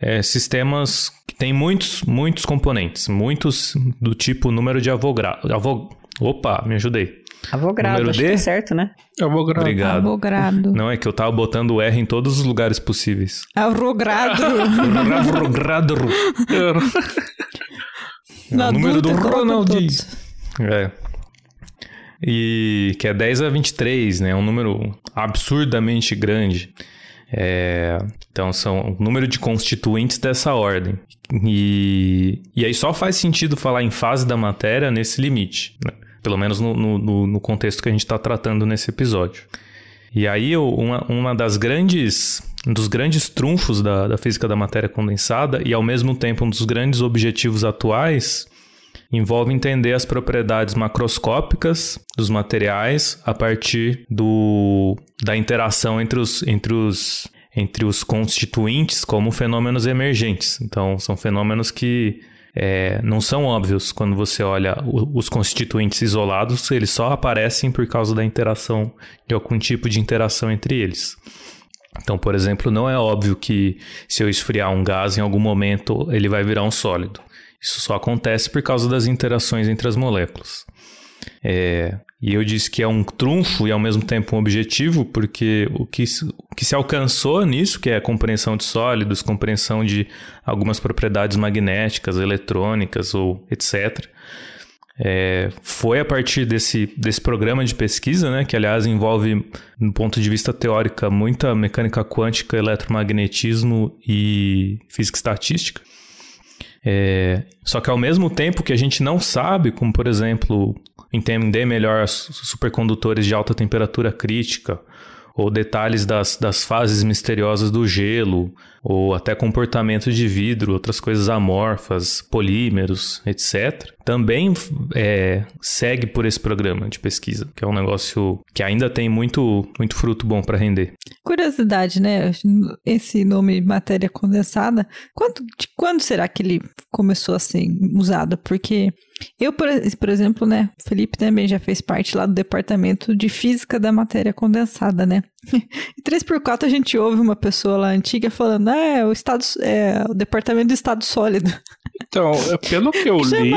é, sistemas têm muitos, muitos componentes, muitos do tipo número de Avogadro. Avo, opa, me ajudei. Avogrado, número acho D? que é certo, né? Avogrado. Obrigado. Avogrado. Não, é que eu tava botando o R em todos os lugares possíveis. Avogrado. Avogrado. Na número do Ronaldinho. É. E que é 10 a 23, né? É um número absurdamente grande. É, então, são o número de constituintes dessa ordem. E, e aí só faz sentido falar em fase da matéria nesse limite. Né? Pelo menos no, no, no, contexto que a gente está tratando nesse episódio. E aí, uma, uma das grandes um dos grandes trunfos da, da física da matéria condensada e, ao mesmo tempo, um dos grandes objetivos atuais envolve entender as propriedades macroscópicas dos materiais a partir do, da interação entre os, entre, os, entre os constituintes como fenômenos emergentes. Então, são fenômenos que é, não são óbvios quando você olha os constituintes isolados, eles só aparecem por causa da interação, de algum tipo de interação entre eles. Então, por exemplo, não é óbvio que se eu esfriar um gás em algum momento ele vai virar um sólido. Isso só acontece por causa das interações entre as moléculas. É, e eu disse que é um trunfo e ao mesmo tempo um objetivo, porque o que, o que se alcançou nisso, que é a compreensão de sólidos, compreensão de algumas propriedades magnéticas, eletrônicas ou etc., é, foi a partir desse, desse programa de pesquisa, né, que aliás envolve, do ponto de vista teórico, muita mecânica quântica, eletromagnetismo e física estatística. É, só que ao mesmo tempo que a gente não sabe, como por exemplo, entender melhor supercondutores de alta temperatura crítica, ou detalhes das, das fases misteriosas do gelo, ou até comportamento de vidro, outras coisas amorfas, polímeros, etc. Também é, segue por esse programa de pesquisa, que é um negócio que ainda tem muito, muito fruto bom para render. Curiosidade, né? Esse nome matéria condensada, quando, de quando será que ele começou a ser usado? Porque eu, por, exemplo, né, Felipe também já fez parte lá do departamento de física da matéria condensada, né? E 3x4 a gente ouve uma pessoa lá antiga falando, ah, é o estado, é o departamento de estado sólido. Então, é, pelo que eu li,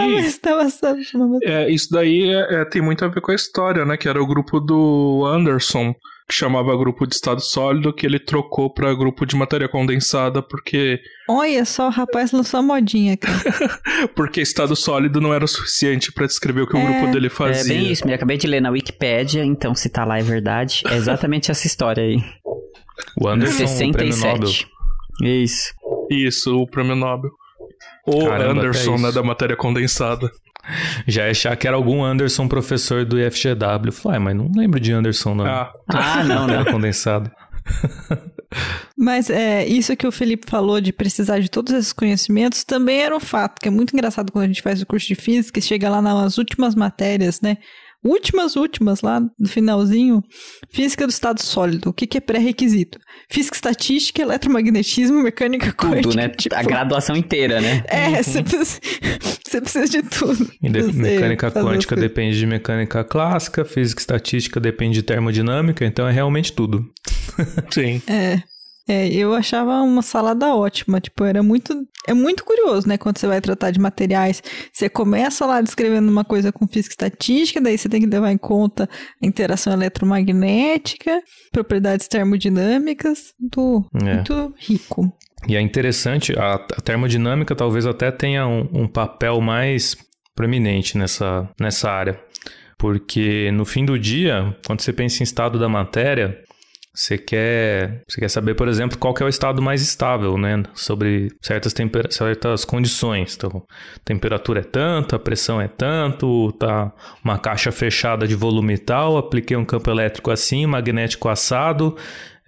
chamava... É, isso daí é, é, tem muito a ver com a história, né? Que era o grupo do Anderson, que chamava grupo de estado sólido, que ele trocou para grupo de matéria condensada, porque. Olha só, o rapaz lançou a modinha, cara. porque estado sólido não era o suficiente para descrever o que é, o grupo dele fazia. É bem isso, me acabei de ler na Wikipédia, então se tá lá é verdade. É exatamente essa história aí. O Anderson, 67. O prêmio Nobel. Isso. Isso, o prêmio Nobel. O Caramba, Anderson, né, da matéria condensada. Já achar que era algum Anderson professor do IFGW. Falei, ah, mas não lembro de Anderson, não. Ah, ah não, não. condensado. Mas é, isso que o Felipe falou de precisar de todos esses conhecimentos também era um fato, que é muito engraçado quando a gente faz o curso de física e chega lá nas últimas matérias, né? Últimas, últimas, lá no finalzinho, física do estado sólido. O que, que é pré-requisito? Física estatística, eletromagnetismo, mecânica tudo, quântica. Tudo, né? Tipo... A graduação inteira, né? É, uhum. você, precisa, você precisa de tudo. mecânica quântica depende de mecânica clássica, física estatística depende de termodinâmica, então é realmente tudo. Sim. É. É, eu achava uma salada ótima, tipo, era muito, é muito curioso, né, quando você vai tratar de materiais, você começa lá descrevendo uma coisa com física estatística, daí você tem que levar em conta a interação eletromagnética, propriedades termodinâmicas, muito, é. muito rico. E é interessante, a, termodinâmica talvez até tenha um, um papel mais proeminente nessa, nessa área, porque no fim do dia, quando você pensa em estado da matéria, você quer, você quer saber, por exemplo, qual é o estado mais estável, né? Sobre certas, certas condições. Então, temperatura é tanto, a pressão é tanto, tá uma caixa fechada de volume tal, apliquei um campo elétrico assim, magnético assado,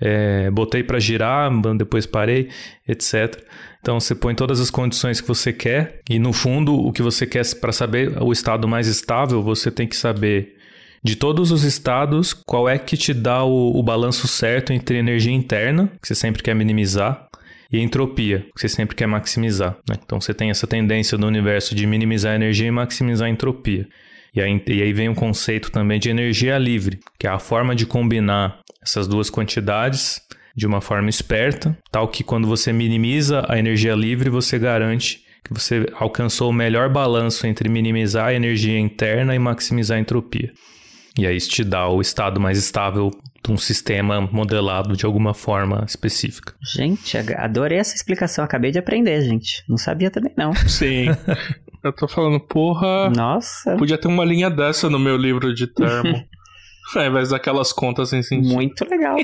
é, botei para girar, depois parei, etc. Então você põe todas as condições que você quer e no fundo o que você quer para saber o estado mais estável, você tem que saber de todos os estados, qual é que te dá o, o balanço certo entre energia interna, que você sempre quer minimizar, e entropia, que você sempre quer maximizar. Né? Então você tem essa tendência do universo de minimizar a energia e maximizar a entropia. E aí, e aí vem o conceito também de energia livre, que é a forma de combinar essas duas quantidades de uma forma esperta, tal que quando você minimiza a energia livre, você garante que você alcançou o melhor balanço entre minimizar a energia interna e maximizar a entropia. E aí isso te dá o estado mais estável de um sistema modelado de alguma forma específica. Gente, adorei essa explicação. Acabei de aprender, gente. Não sabia também, não. Sim. Eu tô falando, porra. Nossa. Podia ter uma linha dessa no meu livro de termo. Ao invés daquelas contas sem sentido. Muito legal.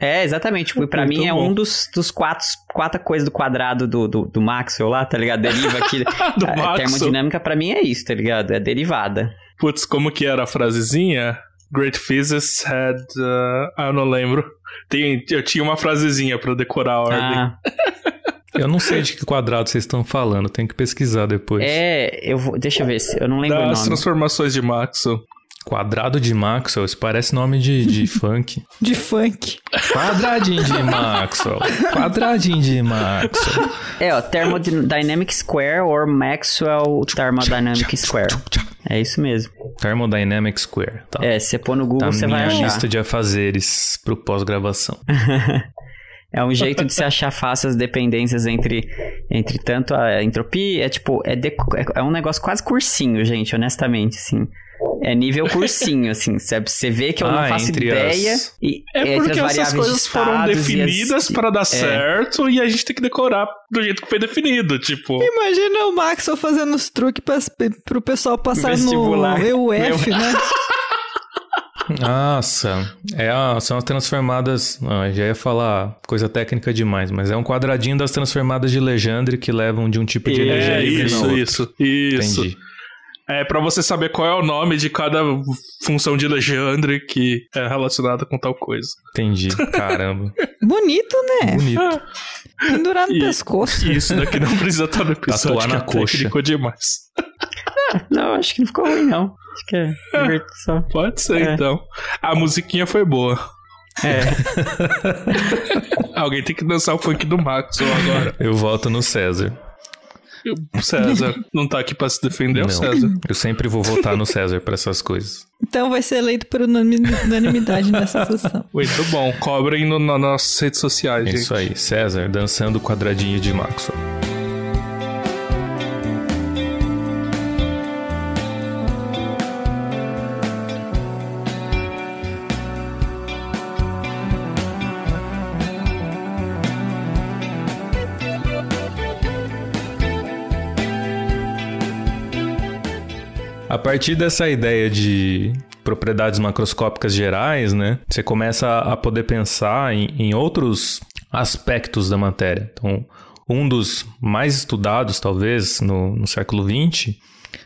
É, exatamente. Tipo, pra Muito mim é bom. um dos, dos quatro, quatro coisas do quadrado do, do, do Maxwell lá, tá ligado? Deriva aqui. do a, a termodinâmica pra mim é isso, tá ligado? É derivada. Putz, como que era a frasezinha? Great physicists had. Uh, ah, eu não lembro. Tem, eu tinha uma frasezinha pra decorar a ordem. Ah. Eu não sei de que quadrado vocês estão falando, tenho que pesquisar depois. É, eu vou. Deixa eu ver se. Eu não lembro das o nome. transformações de Maxwell. Quadrado de Maxwell, isso parece nome de, de funk. De funk. Quadradinho de Maxwell. Quadradinho de Maxwell. É, ó, Thermodynamic Square or Maxwell Thermodynamic Square. É isso mesmo. Thermodynamic Square, tá. É, você pôr no Google, tá você vai achar. lista de afazeres pro pós-gravação. É um jeito de se achar fácil as dependências entre, entre tanto a entropia, é tipo, é, de, é um negócio quase cursinho, gente, honestamente, assim. É nível cursinho, assim. Você vê que eu ah, não faço ideia. As... E, é porque essas coisas de foram definidas as... para dar é. certo e a gente tem que decorar do jeito que foi definido, tipo. Imagina o Maxwell fazendo os truques para pro pessoal passar no EUF, né? Nossa, é a, são as transformadas. Ah, já ia falar coisa técnica demais, mas é um quadradinho das transformadas de Legendre que levam de um tipo de energia é, isso, isso, isso. Entendi. É para você saber qual é o nome de cada função de Legendre que é relacionada com tal coisa. Entendi. Caramba. Bonito, né? Bonito. Pendurar no e, pescoço. Isso daqui não precisa estar no episódio. Tatuar na é coxa. demais. não, acho que não ficou ruim, não. Acho que é divertição. Pode ser, é. então. A musiquinha foi boa. É. Alguém tem que dançar o funk do Maxwell agora. Eu voto no César. O César não tá aqui pra se defender, não, o César. Eu sempre vou votar no César pra essas coisas. Então vai ser eleito por unanimidade nessa sessão. Muito bom. Cobrem no, nas nossas redes sociais, gente. Isso aí. César dançando o quadradinho de Maxwell. Partir dessa ideia de propriedades macroscópicas gerais, né, você começa a poder pensar em, em outros aspectos da matéria. Então, um dos mais estudados, talvez, no, no século XX,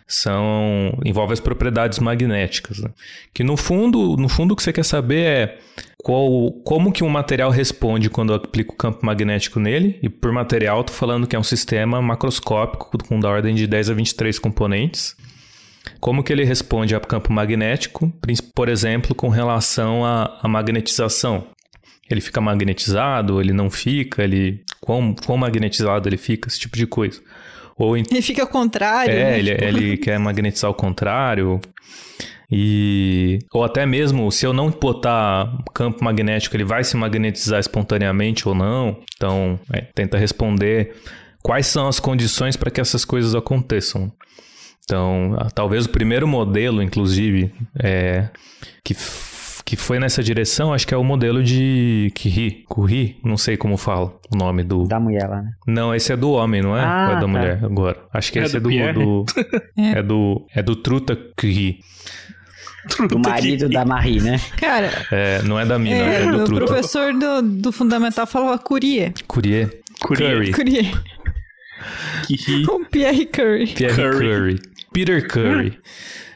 são envolve as propriedades magnéticas, né? que no fundo, no fundo o que você quer saber é qual, como que um material responde quando eu aplico campo magnético nele, e por material estou falando que é um sistema macroscópico com da ordem de 10 a 23 componentes, como que ele responde a campo magnético, por exemplo, com relação à, à magnetização? Ele fica magnetizado, ele não fica, ele quão, quão magnetizado ele fica, esse tipo de coisa. Ou ele fica ao contrário. É, né? ele, tipo... ele quer magnetizar ao contrário. E ou até mesmo se eu não botar campo magnético, ele vai se magnetizar espontaneamente ou não. Então, é, tenta responder quais são as condições para que essas coisas aconteçam. Então, talvez o primeiro modelo, inclusive, é, que, que foi nessa direção, acho que é o modelo de Curie, Curie, não sei como fala o nome do... Da mulher lá, né? Não, esse é do homem, não é? Ah, Ou é da tá. mulher agora? Acho que é esse é do... É do, do é. do é do Truta Curie. Do marido da Marie, né? Cara. É, não é da mina, é, é do Truta. O professor do, do Fundamental falava Curie. Curie. Curie. Curie. O Pierre Curry. Pierre Curry. Curry. Peter Curry.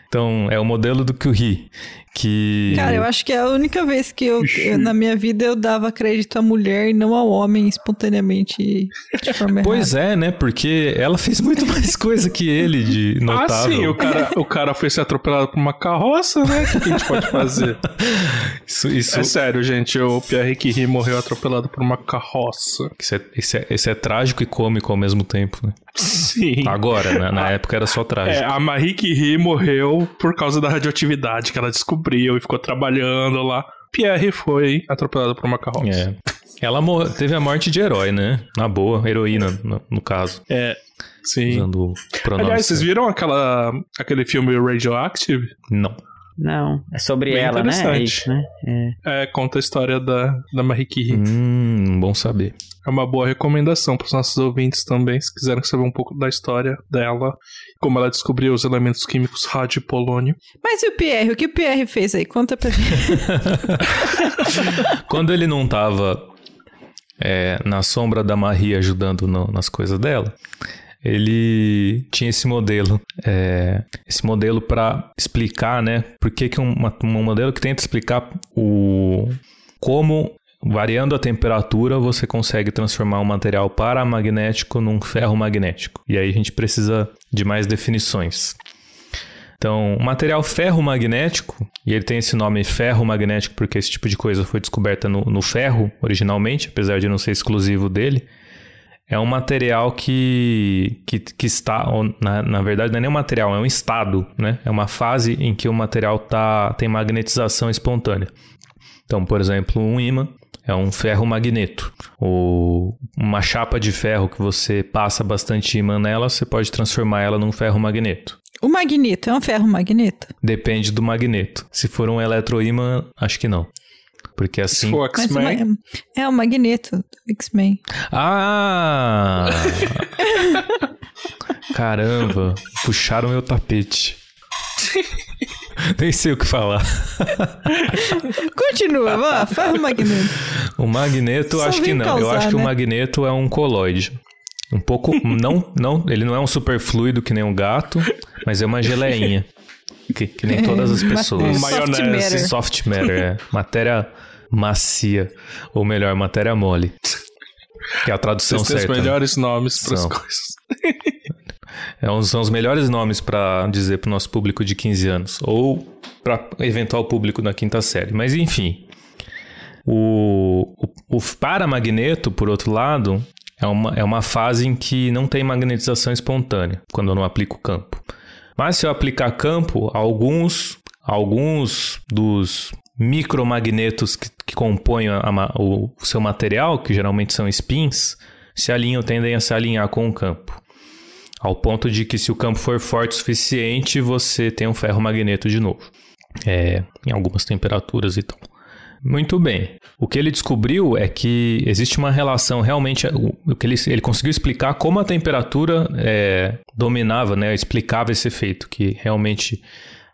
Então, é o modelo do Curie. Que... Cara, eu acho que é a única vez que eu, eu, na minha vida eu dava crédito à mulher e não ao homem espontaneamente de forma Pois é, né? Porque ela fez muito mais coisa que ele de notável. Ah, sim, o cara, o cara foi ser atropelado por uma carroça, né? O que a gente pode fazer? Isso, isso... É sério, gente. O Pierre Curie morreu atropelado por uma carroça. Isso é, isso, é, isso é trágico e cômico ao mesmo tempo, né? Sim. Agora, né? Na época era só trágico. É, a Marie Curie morreu por causa da radioatividade que ela descobriu e ficou trabalhando lá. Pierre foi atropelado por uma carroça. É. Ela teve a morte de herói, né? Na boa, heroína, no, no caso. É, sim. Usando Aliás, vocês viram aquela, aquele filme Radioactive? Não. Não, é sobre Bem ela, né? É isso, né? É. é. conta a história da, da Marie Curie. Hum, bom saber. É uma boa recomendação para os nossos ouvintes também, se quiserem saber um pouco da história dela, como ela descobriu os elementos químicos rádio e polônio. Mas e o Pierre? O que o Pierre fez aí? Conta pra gente. Quando ele não tava é, na sombra da Marie ajudando no, nas coisas dela, ele tinha esse modelo, é, esse modelo para explicar, né? Por que, que um, um modelo que tenta explicar o como variando a temperatura você consegue transformar um material paramagnético num ferro magnético. E aí a gente precisa de mais definições. Então, o material ferro-magnético, e ele tem esse nome ferro-magnético porque esse tipo de coisa foi descoberta no, no ferro originalmente, apesar de não ser exclusivo dele é um material que, que, que está, na, na verdade não é nem um material, é um estado, né? É uma fase em que o material tá, tem magnetização espontânea. Então, por exemplo, um ímã é um ferro magneto. Ou uma chapa de ferro que você passa bastante ímã nela, você pode transformar ela num ferro magneto. O magneto é um ferro magneto? Depende do magneto. Se for um eletroímã, acho que não. Porque assim. Se for X-Men. É o Magneto X-Men. Ah! Caramba, puxaram meu tapete. Nem sei o que falar. Continua, vá, faz o magneto. O magneto, Só acho que não. Causar, Eu acho né? que o né? magneto é um coloide. Um pouco. não, não, ele não é um superfluido que nem um gato, mas é uma geleinha. Que, que nem todas as pessoas. Maionese. Soft matter. Soft matter, é. Matéria macia. Ou melhor, matéria mole. Que é a tradução Vocês certa. Tem os melhores nomes para as coisas. É, são os melhores nomes para dizer para o nosso público de 15 anos. Ou para eventual público da quinta série. Mas enfim. O, o, o paramagneto, por outro lado, é uma, é uma fase em que não tem magnetização espontânea, quando eu não aplico campo. Mas se eu aplicar campo, alguns, alguns dos micromagnetos que, que compõem a, a, o, o seu material, que geralmente são spins, se alinham, tendem a se alinhar com o campo. Ao ponto de que se o campo for forte o suficiente, você tem um ferro magneto de novo. É, em algumas temperaturas e tal. Muito bem. O que ele descobriu é que existe uma relação realmente. O que ele, ele conseguiu explicar como a temperatura é, dominava, né, explicava esse efeito, que realmente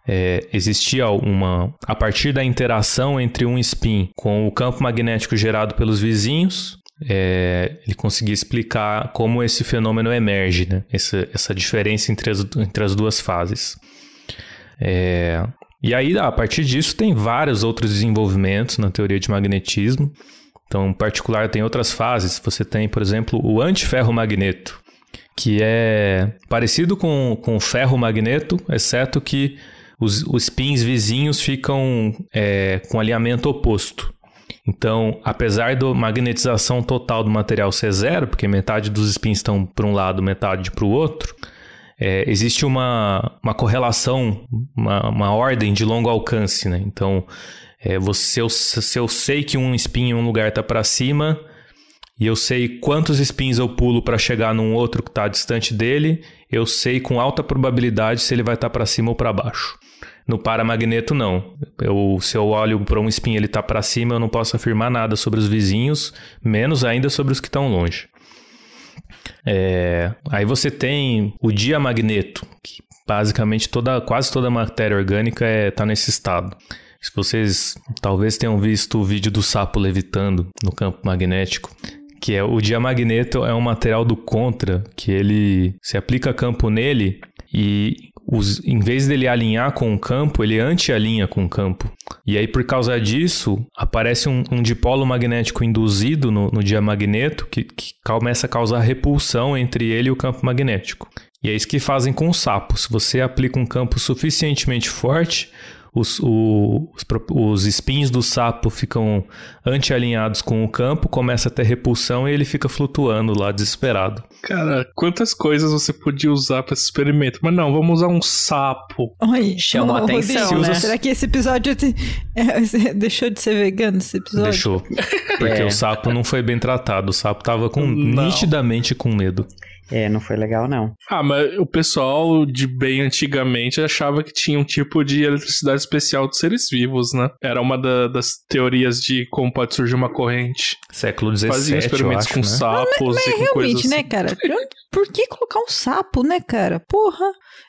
é, existia uma. A partir da interação entre um spin com o campo magnético gerado pelos vizinhos, é, ele conseguia explicar como esse fenômeno emerge, né? essa, essa diferença entre as, entre as duas fases. É, e aí, a partir disso, tem vários outros desenvolvimentos na teoria de magnetismo. Então, em particular, tem outras fases. Você tem, por exemplo, o antiferromagneto, que é parecido com, com o ferromagneto, exceto que os, os pins vizinhos ficam é, com alinhamento oposto. Então, apesar da magnetização total do material ser zero, porque metade dos spins estão para um lado, metade para o outro, é, existe uma, uma correlação, uma, uma ordem de longo alcance. Né? Então, é, você, se eu sei que um spin em um lugar está para cima e eu sei quantos spins eu pulo para chegar num outro que está distante dele, eu sei com alta probabilidade se ele vai estar tá para cima ou para baixo. No paramagneto, não. Eu, se eu olho para um spin e ele está para cima, eu não posso afirmar nada sobre os vizinhos, menos ainda sobre os que estão longe. É, aí você tem o diamagneto, que basicamente toda, quase toda a matéria orgânica está é, tá nesse estado. Se vocês talvez tenham visto o vídeo do sapo levitando no campo magnético, que é o diamagneto é um material do contra que ele se aplica campo nele e os, em vez dele alinhar com o campo, ele anti-alinha com o campo. E aí, por causa disso, aparece um, um dipolo magnético induzido no, no diamagneto que, que começa a causar repulsão entre ele e o campo magnético. E é isso que fazem com o sapo. Se você aplica um campo suficientemente forte, os, o, os, os espinhos do sapo ficam anti-alinhados com o campo, começa a ter repulsão e ele fica flutuando lá, desesperado. Cara, quantas coisas você podia usar para esse experimento? Mas não, vamos usar um sapo. Oi, Chama ô, atenção, Rodrigo, né? Será que esse episódio te- é, deixou de ser vegano esse episódio? Deixou. Porque É. o sapo não foi bem tratado. O sapo tava com, Não. nitidamente com medo. É, não foi legal, não. Ah, mas o pessoal de bem antigamente achava que tinha um tipo de eletricidade especial dos seres vivos, né? Era uma da- das teorias de como pode surgir uma corrente. Século XVII, Faziam eu experimentos acho, com né? sapos e com coisas Realmente, assim. né, cara? Por que colocar um sapo, né, cara? Porra.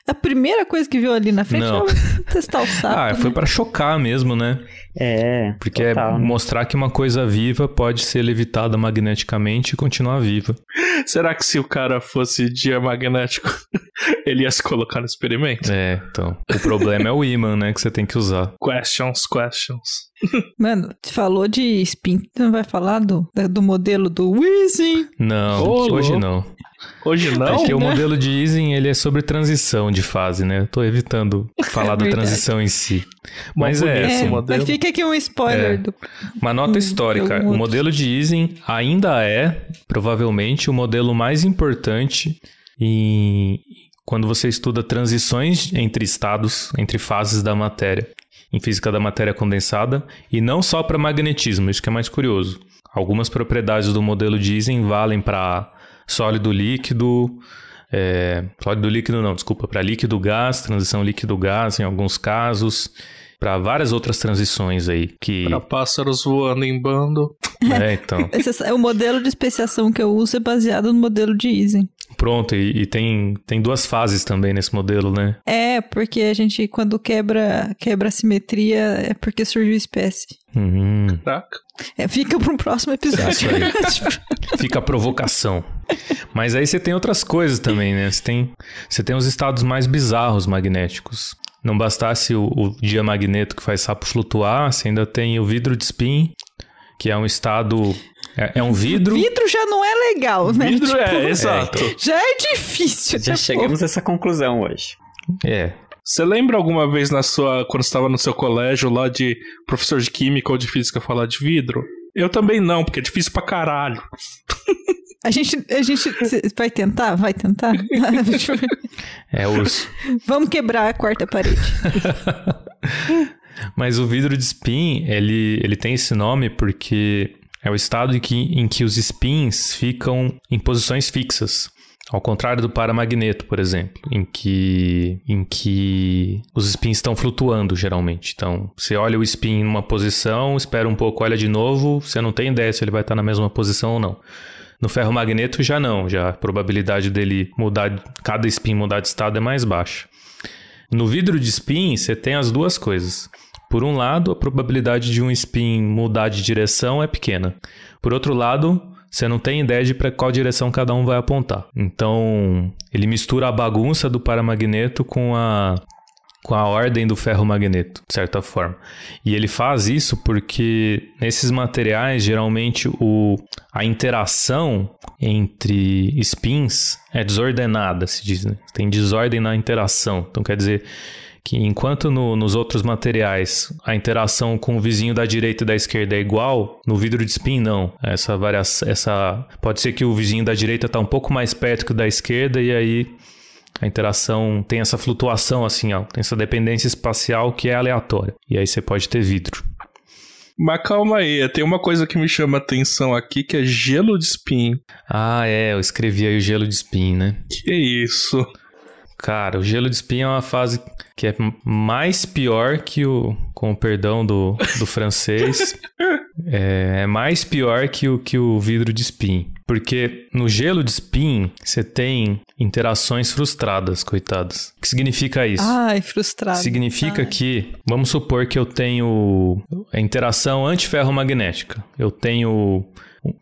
A primeira coisa que viu ali na frente Não. era testar o sapo. Ah, foi né? pra chocar mesmo, né? É, Porque total, é né? mostrar que uma coisa viva pode ser levitada magneticamente e continuar viva. Será que se o cara fosse diamagnético, ele ia se colocar no experimento? É, então. O problema é o ímã, né? Que você tem que usar. Questions, questions. Mano, você falou de spin, tu não vai falar do, da- do modelo do Weezy? Não, Ô, hoje não. Hoje não? Porque o né? modelo de Ising, ele é sobre transição de fase, né? Eu tô evitando falar da Verdade. transição em si. Mas é, esse É, modelo. mas fica aqui um spoiler É. do. Uma nota histórica. O modelo de Ising ainda é, provavelmente, o modelo mais importante em... quando você estuda transições entre estados, entre fases da matéria, em física da matéria condensada, e não só para magnetismo, isso que é mais curioso. Algumas propriedades do modelo de Ising valem para sólido líquido, é, sólido líquido não, desculpa, para líquido gás, transição líquido gás em alguns casos, para várias outras transições aí que Pra pássaros voando em bando. é, então. Esse, é o modelo de especiação que eu uso é baseado no modelo de Ising. Pronto, e, e tem, tem duas fases também nesse modelo, né? É, porque a gente, quando quebra, quebra a simetria, é porque surgiu espécie. Uhum. Caraca. É, fica para um próximo episódio. Fica a provocação. Mas aí você tem outras coisas também, né? Você tem, você tem os estados mais bizarros magnéticos. Não bastasse o, o diamagneto que faz sapo flutuar, você ainda tem o vidro de spin, que é um estado. É, é um vidro. Vidro já não é legal, né? Vidro é, Tipo, exato. Já é difícil. Já né, chegamos a essa conclusão hoje. É. Você lembra alguma vez na sua. quando estava no seu colégio lá de professor de química ou de física falar de vidro? Eu também não, porque é difícil pra caralho. A gente, a gente vai tentar? Vai tentar? É os. Vamos quebrar a quarta parede. Mas o vidro de spin, ele, ele tem esse nome porque é o estado em que, em que os spins ficam em posições fixas. Ao contrário do paramagneto, por exemplo, em que, em que os spins estão flutuando, geralmente. Então, você olha o spin numa posição, espera um pouco, olha de novo, você não tem ideia se ele vai estar na mesma posição ou não. No ferromagneto já não, já a probabilidade dele mudar, cada spin mudar de estado é mais baixa. No vidro de spin, você tem as duas coisas. Por um lado, a probabilidade de um spin mudar de direção é pequena. Por outro lado, você não tem ideia de para qual direção cada um vai apontar. Então, ele mistura a bagunça do paramagneto com a com a ordem do ferromagneto, de certa forma. E ele faz isso porque nesses materiais, geralmente o, a interação entre spins é desordenada, se diz. Né? Tem desordem na interação. Então quer dizer que enquanto no- nos outros materiais a interação com o vizinho da direita e da esquerda é igual, no vidro de spin não. Essa variação, essa pode ser que o vizinho da direita está um pouco mais perto que o da esquerda e aí a interação tem essa flutuação assim, ó, tem essa dependência espacial que é aleatória. E aí você pode ter vidro. Mas calma aí, tem uma coisa que me chama atenção aqui que é gelo de spin. Ah, é, eu escrevi aí o gelo de spin, né? Que isso? Cara, o gelo de spin é uma fase que é mais pior que o, com o perdão do, do francês, é, é mais pior que o, que o vidro de spin. Porque no gelo de spin, você tem interações frustradas, coitadas. O que significa isso? Ai, frustrado. Significa Ai. que, vamos supor que eu tenho a interação antiferromagnética. Eu tenho.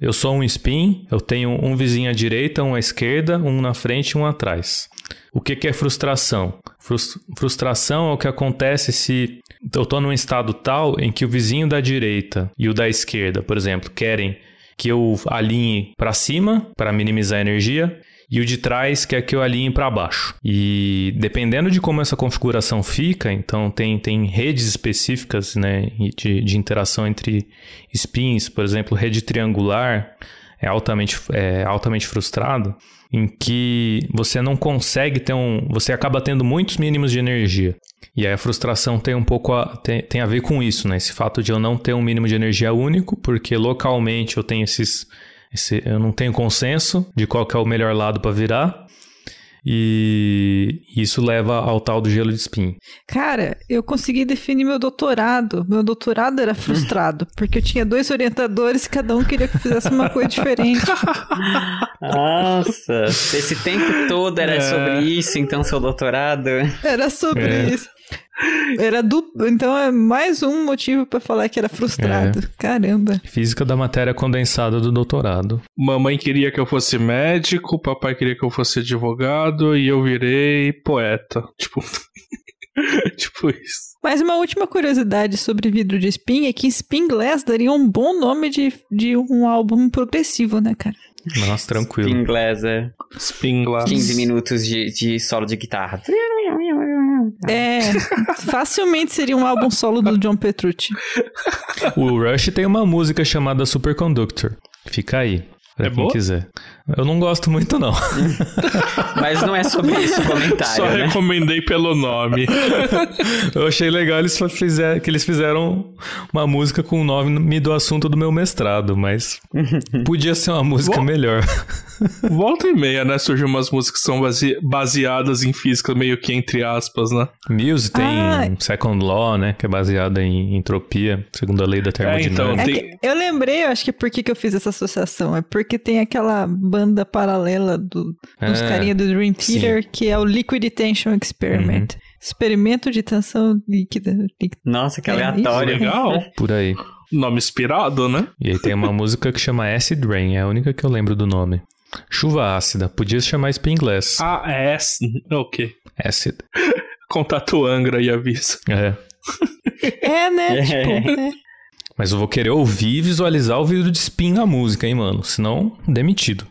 Eu sou um spin, eu tenho um vizinho à direita, um à esquerda, um na frente e um atrás. O que, que é frustração? Frus- Frustração é o que acontece se eu estou num estado tal em que o vizinho da direita e o da esquerda, por exemplo, querem que eu alinhe para cima para minimizar a energia e o de trás quer que eu alinhe para baixo. E dependendo de como essa configuração fica, então tem, tem redes específicas né, de, de interação entre spins, por exemplo, rede triangular é altamente, é altamente frustrado, em que você não consegue ter um. Você acaba tendo muitos mínimos de energia. E aí a frustração tem um pouco a, tem, tem a ver com isso, né? Esse fato de eu não ter um mínimo de energia único, porque localmente eu tenho esses. Esse, eu não tenho consenso de qual é o melhor lado para virar. E isso leva ao tal do gelo de spin. Cara, eu consegui definir meu doutorado. Meu doutorado era frustrado, porque eu tinha dois orientadores e cada um queria que eu fizesse uma coisa diferente. Nossa, esse tempo todo era É. sobre isso, então, seu doutorado. Era sobre É. isso. Era duplo, então é mais um motivo pra falar que era frustrado. É. Caramba. Física da matéria condensada do doutorado. Mamãe queria que eu fosse médico, papai queria que eu fosse advogado e eu virei poeta. Tipo. tipo isso. Mas uma última curiosidade sobre vidro de spin é que Spin Glass daria um bom nome de, de um álbum progressivo, né, cara? Nossa, tranquilo. Inglês, é. Spin glass. 15 minutos de, de solo de guitarra. É, facilmente seria um álbum solo do John Petrucci. O Rush tem uma música chamada Superconductor. Fica aí, pra É quem boa? quiser. Eu não gosto muito, não. Mas não é sobre isso o comentário, Só né? recomendei pelo nome. Eu achei legal eles fizer, que eles fizeram uma música com o nome do assunto do meu mestrado, mas podia ser uma música Bom. melhor. Volta e meia, né? Surgem umas músicas que são base- baseadas em física, meio que entre aspas, né? Muse tem Ah. Second Law, né? Que é baseada em entropia, segundo a lei da termodinâmica. É Tem- que eu lembrei, eu acho que por que, que eu fiz essa associação. É porque tem aquela banda paralela do, dos É, carinha do Dream Theater, que é o Liquid Tension Experiment. Uhum. Experimento de tensão líquida. líquida. Nossa, que É aleatório. Legal. Por aí. Nome inspirado, né? E aí tem uma música que chama Acid Rain, é a única que eu lembro do nome. Chuva ácida, podia se chamar Spin Glass. Ah, é. essa. Ok. Acid. Contato Angra e avisa. É. É, né? É. Tipo, é. Mas eu vou querer ouvir e visualizar o vidro de spin na música, hein, mano? Senão, demitido.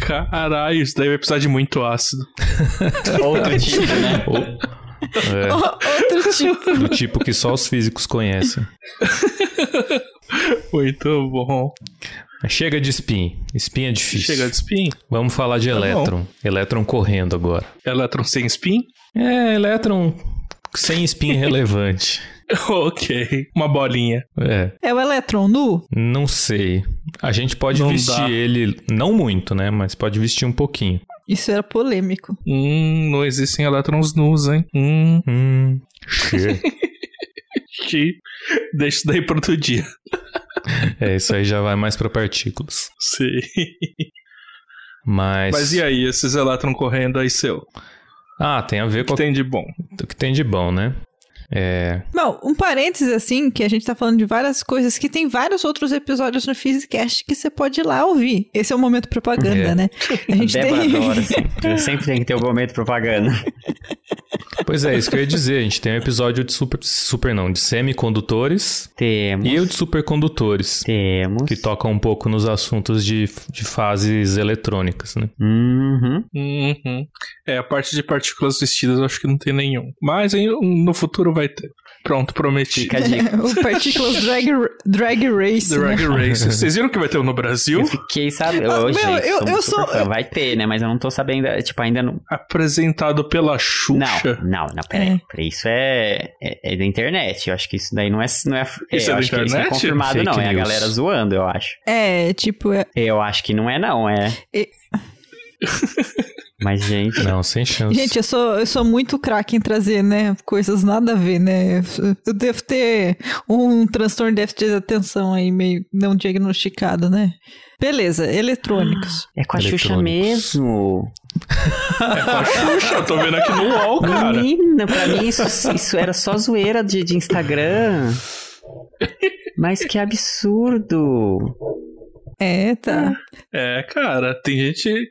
Caralho, isso daí vai precisar de muito ácido. Outro tipo, né? Ou, é, Outro tipo. do tipo que só os físicos conhecem. Muito bom. Chega de spin. Spin é difícil. Chega de spin. Vamos falar de Tá bom. elétron. Elétron correndo agora. Elétron sem spin? É, elétron sem spin relevante. ok. Uma bolinha. É, É o elétron nu? não sei. A gente pode Não vestir dá. ele, não muito, né? Mas pode vestir um pouquinho. Isso era polêmico. Hum, não existem elétrons nus, hein? Hum, Hum. Deixa isso daí para outro dia. É, isso aí já vai mais pra partículas. Sim. Mas. Mas e aí, esses elétrons correndo aí seu? Ah, tem a ver O com que tem de bom? o que tem de bom, né? É. Bom, um parênteses assim, que a gente tá falando de várias coisas, que tem vários outros episódios no Physicast que você pode ir lá ouvir. Esse é o momento propaganda, É. né? A gente Débora tem... adora, assim. Sempre tem que ter o momento propaganda. Pois é, isso que eu ia dizer. A gente tem um episódio de super. Super não, de semicondutores Temos. e o de supercondutores. Temos. Que toca um pouco nos assuntos de, de fases eletrônicas, né? Uhum. Uhum. É, a parte de partículas vestidas eu acho que não tem nenhum. Mas aí, no futuro vai ter. Pronto, prometi. Fica a dica. o Partículas Drag, drag Race. Né? Rag Race. Vocês viram que vai ter um no Brasil? Eu fiquei sabendo. Ah, Ô, meu, eu- sou eu sou- fã. Vai ter, né? Mas eu não tô sabendo. Tipo, ainda não. Apresentado pela Não, Xuxa. não, não, peraí. Peraí, Isso é, é, é da internet. Eu acho que isso daí não é. Não é, é, Isso é da isso não é internet? confirmado, Fake não. É a news. galera zoando, eu acho. É, tipo, é- Eu acho que não é, não. É. Mas, gente. Não, sem chance. gente, eu sou, eu sou muito craque em trazer, né, coisas nada a ver, né? Eu devo ter um transtorno de déficit de atenção aí meio não diagnosticado, né? Beleza, eletrônicos. É com a Xuxa mesmo. É com a Xuxa, eu tô vendo aqui no UOL, cara. Menina, pra mim isso, isso era só zoeira de, de Instagram. Mas que absurdo. É, tá. É, cara, tem gente.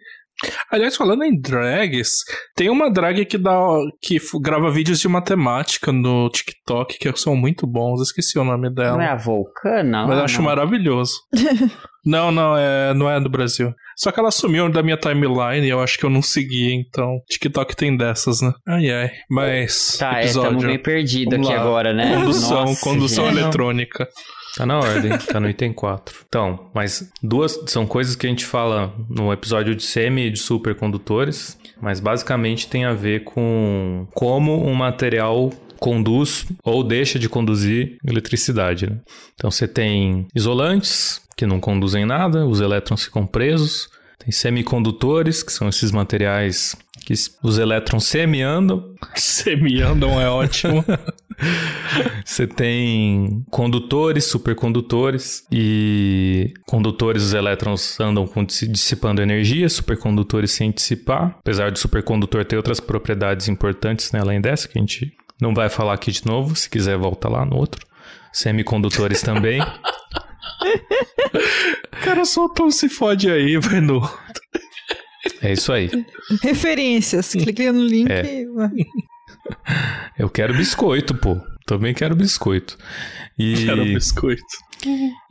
Aliás, falando em drags, tem uma drag que dá que grava vídeos de matemática no TikTok que são muito bons. Esqueci o nome dela. Não é a Vulcana? Mas eu acho não. maravilhoso. não, não, é, não é do Brasil. Só que ela sumiu da minha timeline e eu acho que eu não segui, então. TikTok tem dessas, né? Ai, ai. Mas. Tá, é, estamos meio perdidos aqui agora, né? Condução, Nossa, condução eletrônica. Tá na ordem, tá no item 4. Então, mas duas são coisas que a gente fala no episódio de semi e de supercondutores, mas basicamente tem a ver com como um material conduz ou deixa de conduzir eletricidade. Né? Então você tem isolantes que não conduzem nada, os elétrons ficam presos. Tem semicondutores, que são esses materiais que os elétrons semi-andam. Semi-andam é ótimo. Você tem condutores, supercondutores e condutores os elétrons andam dissipando energia, supercondutores sem dissipar. Apesar do supercondutor ter outras propriedades importantes né, além dessa que a gente não vai falar aqui de novo, se quiser volta lá no outro. Semicondutores também. O cara soltou um se fode aí, vai no. É isso aí. Referências. Clica no link. É. e- Eu quero biscoito, pô. Também quero biscoito. E Quero biscoito.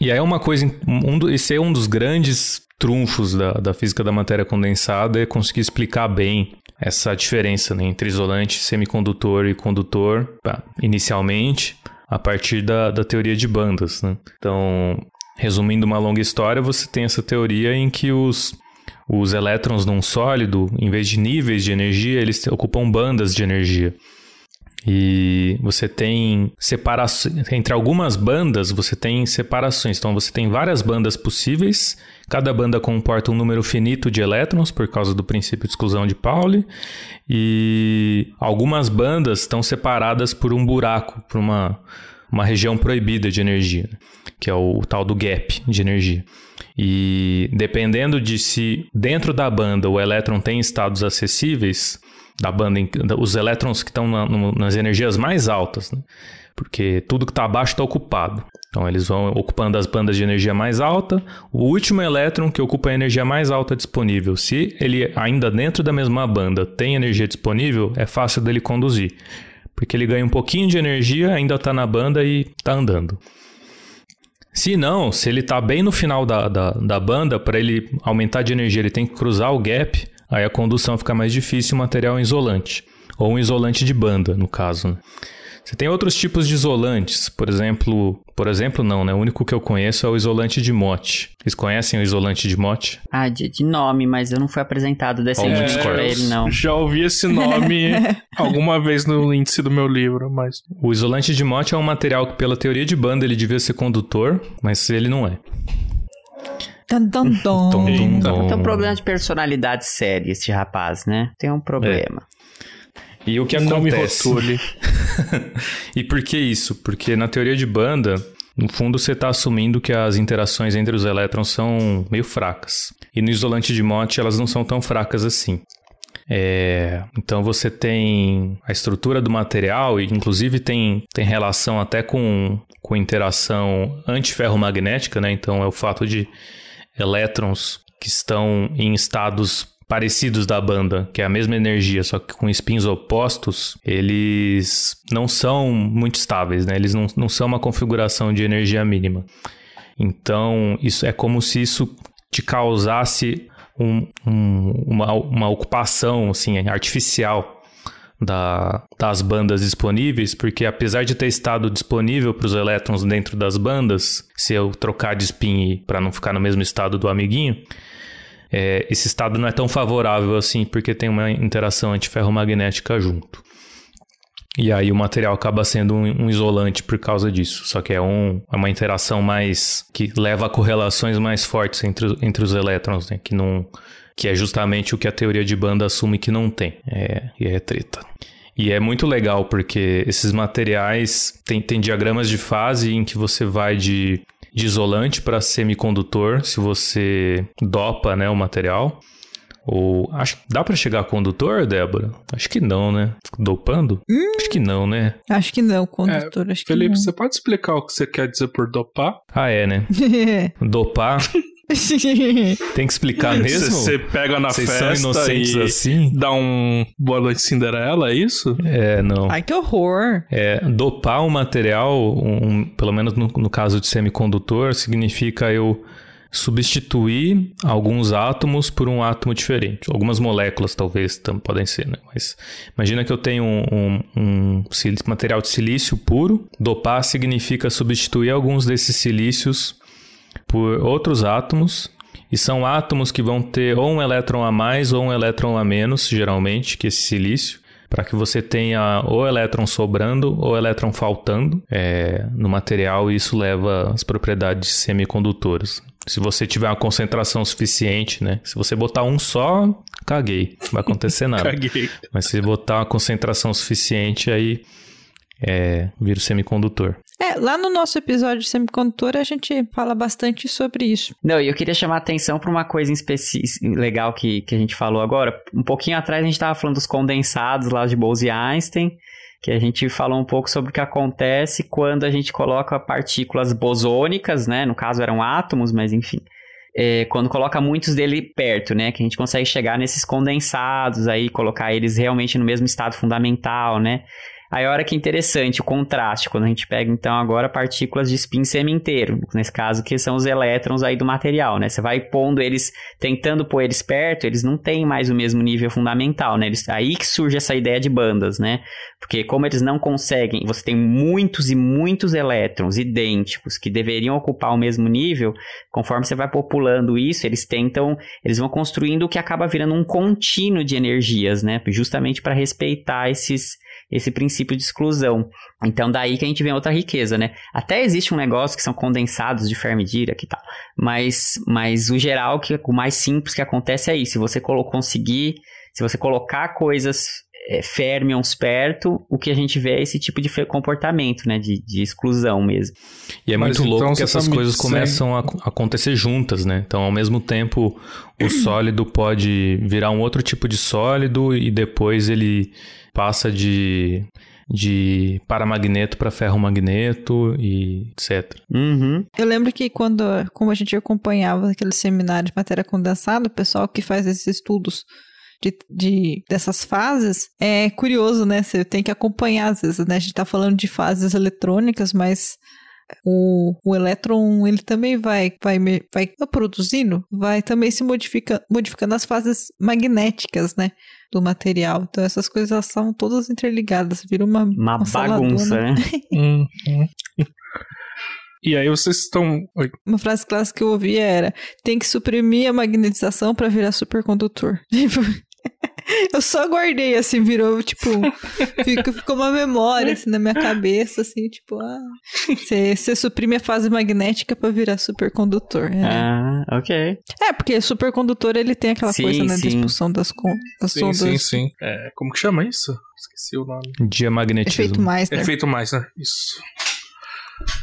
E aí uma coisa, um, do- esse é um dos grandes trunfos da, da física da matéria condensada, é conseguir explicar bem essa diferença né, entre isolante, semicondutor e condutor, inicialmente, a partir da, da teoria de bandas. Né? Então, resumindo uma longa história, você tem essa teoria em que os, os elétrons num sólido, em vez de níveis de energia, eles ocupam bandas de energia. E você tem separações. Entre algumas bandas, você tem separações. Então, você tem várias bandas possíveis. Cada banda comporta um número finito de elétrons, por causa do princípio de exclusão de Pauli. E algumas bandas estão separadas por um buraco, por uma, uma região proibida de energia, que é o, tal do gap de energia. E dependendo de se dentro da banda o elétron tem estados acessíveis, da banda, os elétrons que estão na- nas energias mais altas, né? porque tudo que está abaixo está ocupado. Então eles vão ocupando as bandas de energia mais alta. O último elétron que ocupa a energia mais alta disponível, se ele ainda dentro da mesma banda tem energia disponível, é fácil dele conduzir. Porque ele ganha um pouquinho de energia, ainda está na banda e está andando. Se não, se ele está bem no final da, da, da banda, para ele aumentar de energia, ele tem que cruzar o gap, aí a condução fica mais difícil, o material é isolante. Ou um isolante de banda, no caso. né? Você tem outros tipos de isolantes, por exemplo, por exemplo não, né? O único que eu conheço é o isolante de Mott. Vocês conhecem o isolante de Mott? Ah, de, de nome, mas eu não fui apresentado desse Ó, índice pra ele, não. Já ouvi esse nome alguma vez no índice do meu livro, mas. O isolante de Mott é um material que, pela teoria de banda, ele devia ser condutor, mas ele não é. Dun, dun, dun. Tom, tom, Eita. tom. Tem um problema de personalidade séria, esse rapaz, né? Tem um problema. E o que Não me acontece? rotule. E por que isso? Porque na teoria de banda, no fundo você está assumindo que as interações entre os elétrons são meio fracas. E no isolante de Mott elas não são tão fracas assim. É, então você tem a estrutura do material, e inclusive tem, tem relação até com, com interação antiferromagnética, né? Então é o fato de elétrons que estão em estados parecidos da banda, que é a mesma energia, só que com spins opostos, eles não são muito estáveis, né? Eles não, não são uma configuração de energia mínima. Então, isso é como se isso te causasse um- um- uma, uma ocupação assim, artificial da- das bandas disponíveis, porque apesar de ter estado disponível para os elétrons dentro das bandas, se eu trocar de spin para não ficar no mesmo estado do amiguinho, é, esse estado não é tão favorável assim, porque tem uma interação antiferromagnética junto. E aí o material acaba sendo um, um isolante por causa disso. Só que é, um, é uma interação mais. que leva a correlações mais fortes entre, entre os elétrons, né? Que, não, que é justamente o que a teoria de banda assume que não tem. É, e é treta. E é muito legal porque esses materiais tem, tem diagramas de fase em que você vai de, de isolante para semicondutor, se você dopa né, o material. Ou acho que dá para chegar a condutor, Débora? Acho que não, né? Dopando? Acho que não, né? Acho que não, condutor. acho Felipe, que você pode explicar o que você quer dizer por dopar? Ah, é, né? não. Dopar Tem que explicar mesmo? Você pega na são festa inocentes e assim? dá um boa noite Cinderela, é isso? É, não. Ai, que horror. É, dopar um material, um- pelo menos no, no caso de semicondutor, significa eu substituir alguns átomos por um átomo diferente. Algumas moléculas, talvez, tam- podem ser, né? Mas imagina que eu tenho um, um- um material de silício puro. Dopar significa substituir alguns desses silícios por outros átomos. E são átomos que vão ter ou um elétron a mais ou um elétron a menos, geralmente, que esse silício para que você tenha ou elétron sobrando ou elétron faltando é, no material e isso leva às propriedades semicondutoras. Se você tiver uma concentração suficiente, né? Se você botar um só, caguei, não vai acontecer nada. Caguei. Mas se botar uma concentração suficiente, aí é, vira o semicondutor. É, lá no nosso episódio de semicondutor a gente fala bastante sobre isso. Não, e eu queria chamar a atenção para uma coisa legal que, que a gente falou agora. Um pouquinho atrás a gente estava falando dos condensados lá de Bose e Einstein, que a gente falou um pouco sobre o que acontece quando a gente coloca partículas bosônicas, né? No caso eram átomos, mas enfim. É, quando coloca muitos dele perto, né? Que a gente consegue chegar nesses condensados aí, colocar eles realmente no mesmo estado fundamental, né? Aí olha que interessante o contraste, quando a gente pega então agora partículas de spin semi-inteiro, nesse caso que são os elétrons aí do material, né? Você vai pondo eles, tentando pôr eles perto, eles não têm mais o mesmo nível fundamental, né? Eles, aí que surge essa ideia de bandas, né? Porque como eles não conseguem, você tem muitos e muitos elétrons idênticos que deveriam ocupar o mesmo nível, conforme você vai populando isso, eles tentam, eles vão construindo o que acaba virando um contínuo de energias, né? Justamente para respeitar esses esse princípio de exclusão. Então, daí que a gente vê outra riqueza, né? Até existe um negócio que são condensados de Fermi-Dirac e tal, mas, mas o geral, que o mais simples que acontece é isso. Se você conseguir, se você colocar coisas é, fermions perto, o que a gente vê é esse tipo de comportamento, né? De, de exclusão mesmo. E é Mas muito louco então que essas tá me coisas começam a ac- acontecer juntas, né? Então, ao mesmo tempo, o sólido pode virar um outro tipo de sólido e depois ele passa de, de paramagneto para ferromagneto e etc. Uhum. Eu lembro que quando como a gente acompanhava aquele seminário de matéria condensada, o pessoal que faz esses estudos de, de- dessas fases é curioso, né? Você tem que acompanhar às vezes, né? A gente tá falando de fases eletrônicas, mas o, o elétron ele também vai vai vai produzindo, vai também se modifica, modificando as fases magnéticas, né? Do material. Então essas coisas elas são todas interligadas, vira uma, Uma uma saladona. bagunça, né? Uhum. E aí vocês estão. Oi. Uma frase clássica que eu ouvia era: tem que suprimir a magnetização para virar supercondutor. Eu só guardei assim, virou tipo, fica- ficou uma memória assim na minha cabeça, assim, tipo, ah, você suprime a fase magnética para virar supercondutor. É. Ah, ok. É, porque supercondutor ele tem aquela Sim, coisa né, sim. expulsão das, con- das Sim, sondas. sim, sim. É, como que chama isso? Esqueci o nome. Diamagnetismo, Efeito mais, né? Efeito mais, né? Isso.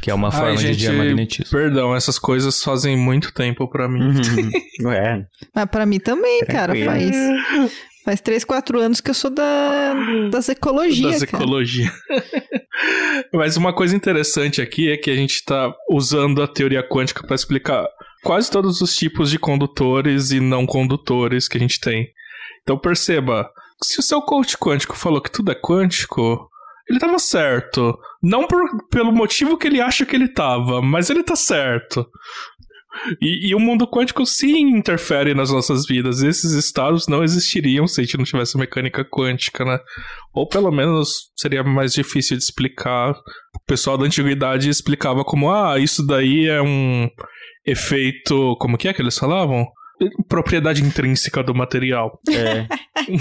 Que é uma Ai, forma de gente, diamagnetismo. Perdão, essas coisas fazem muito tempo pra mim. Uhum. É. Mas pra mim também, cara, Tranquilo. faz. Faz 3, 4 anos que eu sou da, das ecologias. das cara. ecologia. Mas uma coisa interessante aqui é que a gente está usando a teoria quântica para explicar quase todos os tipos de condutores e não condutores que a gente tem. Então perceba, se o seu coach quântico falou que tudo é quântico, ele estava certo. Não por, pelo motivo que ele acha que ele estava, mas ele tá certo. E, e o mundo quântico sim interfere nas nossas vidas. Esses estados não existiriam se a gente não tivesse mecânica quântica, né? Ou pelo menos seria mais difícil de explicar. O pessoal da antiguidade explicava como, ah, isso daí é um efeito. Como que é que eles falavam? Propriedade intrínseca do material. É.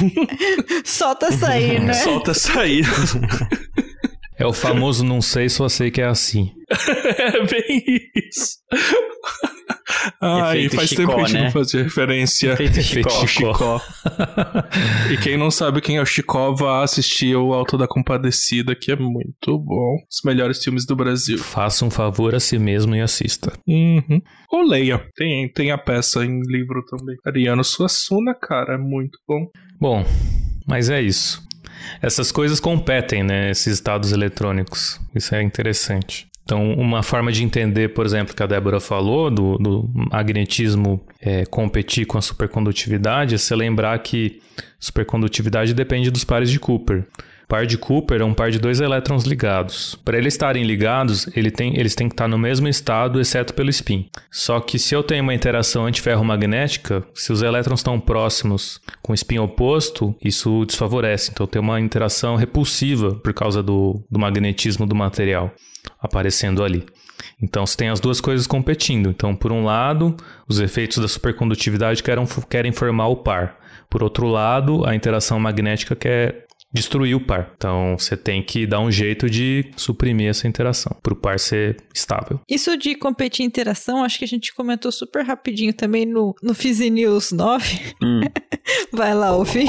Solta aí, né? Solta aí. É o famoso não sei, só sei que é assim. é bem isso. Ai, Efeito faz Chicó, tempo que a gente né? não fazia referência. Feito Efeito Chicó. Chicó. Chicó. E quem não sabe quem é o Chicó, vá assistir o Alto da Compadecida, que é muito bom. Os melhores filmes do Brasil. Faça um favor a si mesmo e assista. Uhum. Ou leia. Tem, tem a peça em livro também. Ariano Suassuna, cara, é muito bom. Bom, mas é isso. Essas coisas competem, né? Esses estados eletrônicos. Isso é interessante. Então, uma forma de entender, por exemplo, que a Débora falou, do, do magnetismo é, competir com a supercondutividade, é você lembrar que supercondutividade depende dos pares de Cooper. O par de Cooper é um par de dois elétrons ligados. Para eles estarem ligados, ele tem, eles têm que estar no mesmo estado, exceto pelo spin. Só que se eu tenho uma interação antiferromagnética, se os elétrons estão próximos com spin oposto, isso desfavorece. Então tem uma interação repulsiva por causa do, do magnetismo do material aparecendo ali. Então você tem as duas coisas competindo. Então, por um lado, os efeitos da supercondutividade querem, querem formar o par. Por outro lado, a interação magnética quer destruir o par. Então você tem que dar um jeito de suprimir essa interação para o par ser estável. Isso de competir interação, acho que a gente comentou super rapidinho também no, no Fizzy News 9. Hum. Vai lá ouvir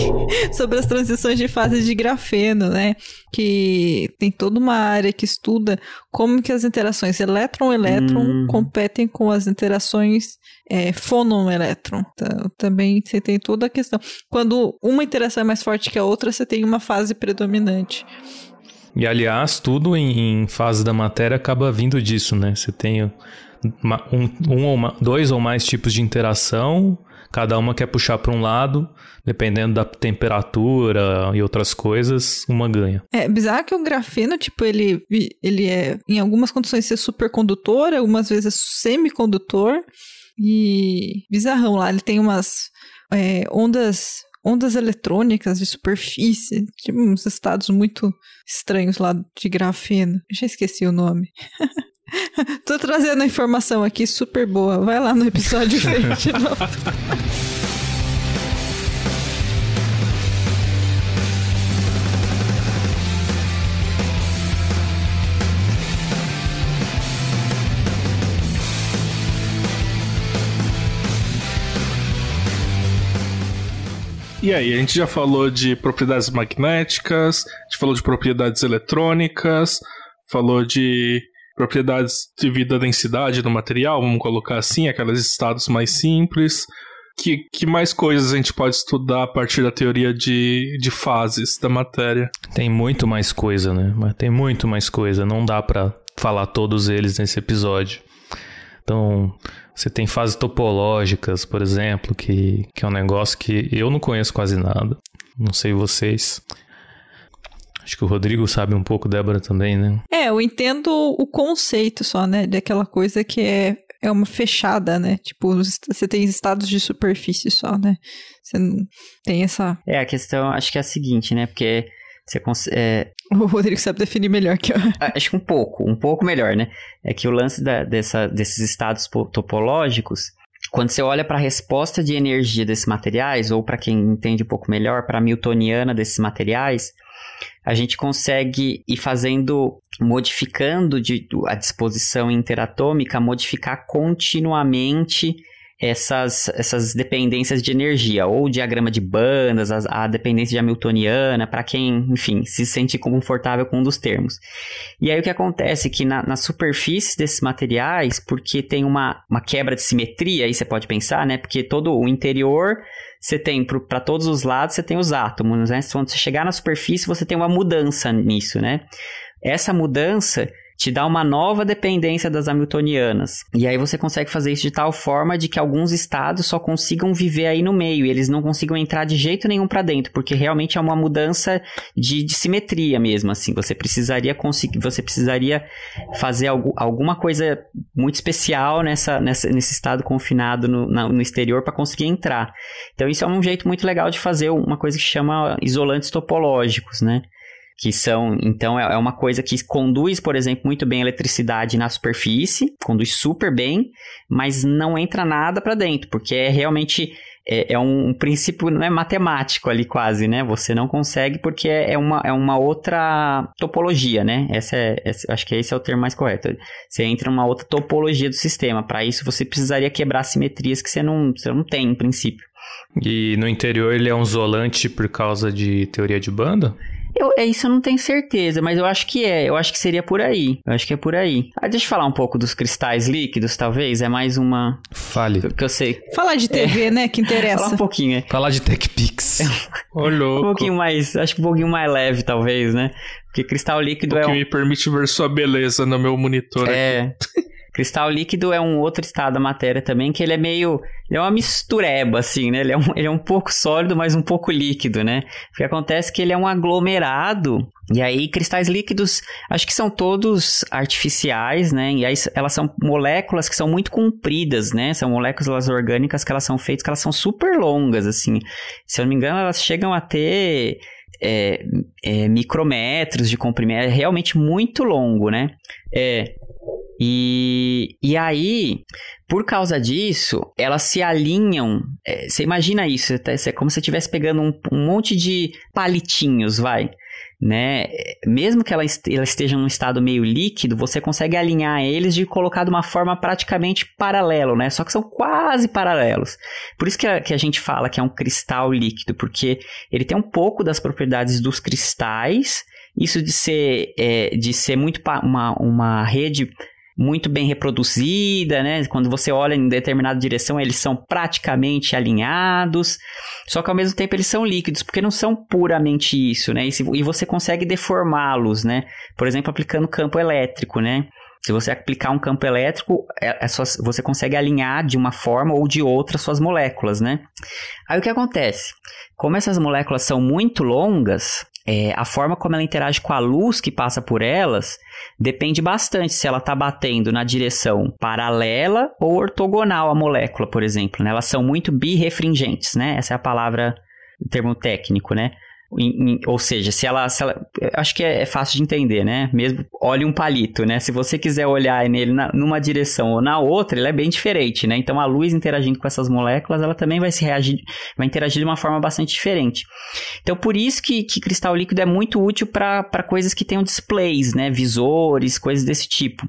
sobre as transições de fase de grafeno, né? Que tem toda uma área que estuda como que as interações elétron-elétron hum. competem com as interações é, fônon-elétron. Então, também você tem toda a questão. Quando uma interação é mais forte que a outra, você tem uma fase predominante. E aliás, tudo em, em fase da matéria acaba vindo disso, né? Você tem uma, um, um ou uma, dois ou mais tipos de interação, cada uma quer puxar para um lado, dependendo da temperatura e outras coisas, uma ganha. É bizarro que o grafeno, tipo, ele, ele é, em algumas condições, ser supercondutor, algumas vezes semicondutor, e bizarrão lá, ele tem umas é, ondas ondas eletrônicas de superfície, tipo uns estados muito estranhos lá de grafeno. Já esqueci o nome. Tô trazendo a informação aqui super boa. Vai lá no episódio 29. E aí, a gente já falou de propriedades magnéticas, a gente falou de propriedades eletrônicas, falou de propriedades devido à densidade do material, vamos colocar assim, aqueles estados mais simples. Que, que mais coisas a gente pode estudar a partir da teoria de, de fases da matéria? Tem muito mais coisa, né? Mas tem muito mais coisa. Não dá para falar todos eles nesse episódio. Então, você tem fases topológicas, por exemplo, que, que é um negócio que eu não conheço quase nada. Não sei vocês. Acho que o Rodrigo sabe um pouco, Débora também, né? É, eu entendo o conceito só, né? Daquela coisa que é, é uma fechada, né? Tipo, você tem estados de superfície só, né? Você não tem essa. É, a questão acho que é a seguinte, né? Porque você consegue. É... O Rodrigo sabe definir melhor que eu. Acho que um pouco, um pouco melhor, né? É que o lance da, dessa, desses estados topológicos, quando você olha para a resposta de energia desses materiais, ou para quem entende um pouco melhor, para a Newtoniana desses materiais, a gente consegue ir fazendo, modificando de, a disposição interatômica, modificar continuamente essas, essas dependências de energia, ou diagrama de bandas, a, a dependência de hamiltoniana, para quem, enfim, se sente confortável com um dos termos. E aí o que acontece é que na, nas superfícies desses materiais, porque tem uma, uma quebra de simetria, aí você pode pensar, né? Porque todo o interior você tem para todos os lados, você tem os átomos, né? Quando você chegar na superfície, você tem uma mudança nisso, né? Essa mudança te dá uma nova dependência das hamiltonianas. E aí você consegue fazer isso de tal forma de que alguns estados só consigam viver aí no meio, eles não consigam entrar de jeito nenhum para dentro, porque realmente é uma mudança de, de, simetria mesmo, assim. Você precisaria conseguir, você precisaria fazer algo, alguma coisa muito especial nessa, nessa, nesse estado confinado no, na, no exterior para conseguir entrar. Então isso é um jeito muito legal de fazer uma coisa que chama isolantes topológicos, né? Que são, então é, é uma coisa que conduz, por exemplo, muito bem a eletricidade na superfície, conduz super bem, mas não entra nada para dentro, porque é realmente é, é um, princípio não é matemático ali quase, né? Você não consegue porque é, é uma, é uma outra topologia, né? Essa é, essa, acho que esse é o termo mais correto. Você entra numa outra topologia do sistema. Para isso você precisaria quebrar simetrias que você não, você não tem em princípio. E no interior ele é um isolante por causa de teoria de banda? Eu, é isso eu não tenho certeza, mas eu acho que é. Eu acho que seria por aí. Eu acho que é por aí. Ah, deixa eu falar um pouco dos cristais líquidos, talvez. É mais uma. Fale. Que eu sei. Falar de TV, é. né? Que interessa. Falar um pouquinho, é. Falar de TechPix. Olhou. Um pouquinho mais. Acho que um pouquinho mais leve, talvez, né? Porque cristal líquido o é. que um... me permite ver sua beleza no meu monitor. É. Cristal líquido é um outro estado da matéria também, que ele é meio. Ele é uma mistureba, assim, né? Ele é um, ele é um pouco sólido, mas um pouco líquido, né? O que acontece é que ele é um aglomerado. E aí, cristais líquidos, acho que são todos artificiais, né? E aí, elas são moléculas que são muito compridas, né? São moléculas orgânicas que elas são feitas, que elas são super longas, assim. Se eu não me engano, elas chegam a ter. É, é, micrometros de comprimento, é realmente muito longo, né? É, e, e aí, por causa disso, elas se alinham. É, você imagina isso, é como se você estivesse pegando um, um, monte de palitinhos, vai. Né? Mesmo que ela, esteja num estado meio líquido, você consegue alinhar eles de colocar de uma forma praticamente paralelo, né? Só que são quase paralelos. Por isso que a, que a gente fala que é um cristal líquido, porque ele tem um pouco das propriedades dos cristais, isso de ser, é, de ser muito uma, uma rede muito bem reproduzida, né? Quando você olha em determinada direção, eles são praticamente alinhados, só que ao mesmo tempo eles são líquidos, porque não são puramente isso, né? E, se, e você consegue deformá-los, né? Por exemplo, aplicando campo elétrico, né? Se você aplicar um campo elétrico, é, é só, você consegue alinhar de uma forma ou de outra suas moléculas, né? Aí o que acontece? Como essas moléculas são muito longas, é, a forma como ela interage com a luz que passa por elas depende bastante se ela está batendo na direção paralela ou ortogonal à molécula, por exemplo. Né? Elas são muito birefringentes, né? Essa é a palavra, o termo técnico, né? Ou seja, se ela, se ela. Acho que é, é, fácil de entender, né? Mesmo olhe um palito, né? Se você quiser olhar nele na, numa direção ou na outra, ele é bem diferente, né? Então a luz interagindo com essas moléculas, ela também vai se reagir, vai interagir de uma forma bastante diferente. Então por isso que, que cristal líquido é muito útil para coisas que tenham displays, né? Visores, coisas desse tipo.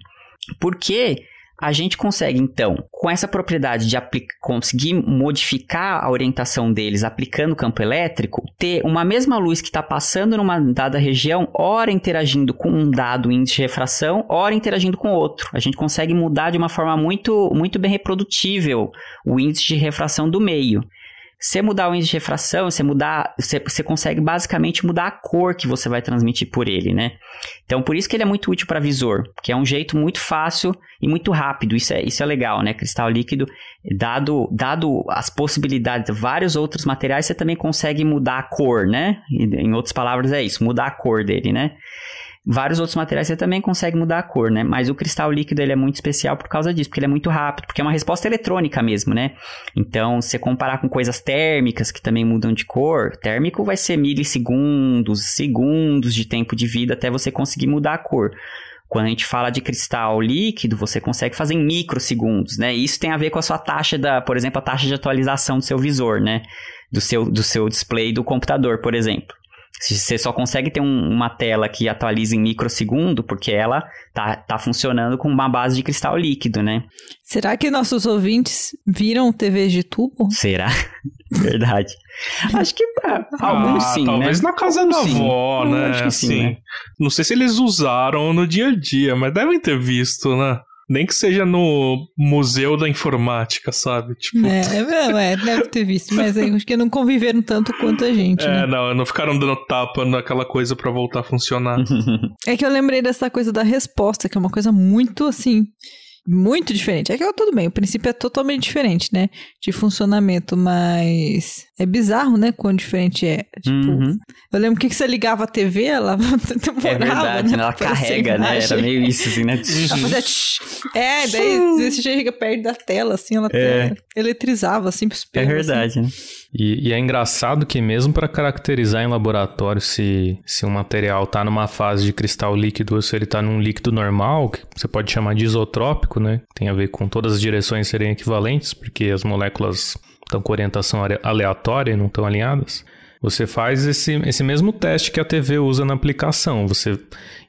Porque a gente consegue, então, com essa propriedade de conseguir modificar a orientação deles aplicando campo elétrico, ter uma mesma luz que está passando numa dada região, ora interagindo com um dado índice de refração, ora interagindo com outro. A gente consegue mudar de uma forma muito, muito bem reprodutível o índice de refração do meio. Você mudar o índice de refração, você mudar, você, você consegue basicamente mudar a cor que você vai transmitir por ele, né? Então, por isso que ele é muito útil para visor, que é um jeito muito fácil e muito rápido. Isso é, isso é legal, né? Cristal líquido, dado, dado as possibilidades de vários outros materiais, você também consegue mudar a cor, né? Em outras palavras, é isso, mudar a cor dele, né? Vários outros materiais você também consegue mudar a cor, né? Mas o cristal líquido ele é muito especial por causa disso, porque ele é muito rápido, porque é uma resposta eletrônica mesmo, né? Então, se comparar com coisas térmicas que também mudam de cor, térmico vai ser milissegundos, segundos de tempo de vida até você conseguir mudar a cor. Quando a gente fala de cristal líquido, você consegue fazer em microsegundos, né? Isso tem a ver com a sua taxa da, por exemplo, a taxa de atualização do seu visor, né? Do seu, do seu display do computador, por exemplo. Você só consegue ter um, uma tela que atualiza em microsegundo porque ela tá, tá funcionando com uma base de cristal líquido, né? Será que nossos ouvintes viram TVs de tubo? Será? Verdade. Acho que ah, alguns sim, talvez né? na casa da avó, né? Acho que sim, assim, né? Não sei se eles usaram no dia a dia, mas devem ter visto, né? Nem que seja no Museu da Informática, sabe? Tipo... É, é, é, deve ter visto, mas acho que não conviveram tanto quanto a gente. É, né? não, não ficaram dando tapa naquela coisa para voltar a funcionar. é que eu lembrei dessa coisa da resposta, que é uma coisa muito assim muito diferente. É que tudo bem, o princípio é totalmente diferente, né? De funcionamento, mas é bizarro, né? Quão diferente é. Tipo, uhum. eu lembro que você ligava a TV, ela demorava, É verdade, né? ela carrega, né? Era meio isso, assim, né? ela fazia É, daí você chega perto da tela, assim, ela é. eletrizava, assim, pros É verdade, assim. né? E, e, é engraçado que mesmo para caracterizar em laboratório se, se um material está numa fase de cristal líquido ou se ele está num líquido normal, que você pode chamar de isotrópico, né? Tem a ver com todas as direções serem equivalentes, porque as moléculas estão com orientação aleatória e não estão alinhadas. Você faz esse, esse mesmo teste que a TV usa na aplicação. Você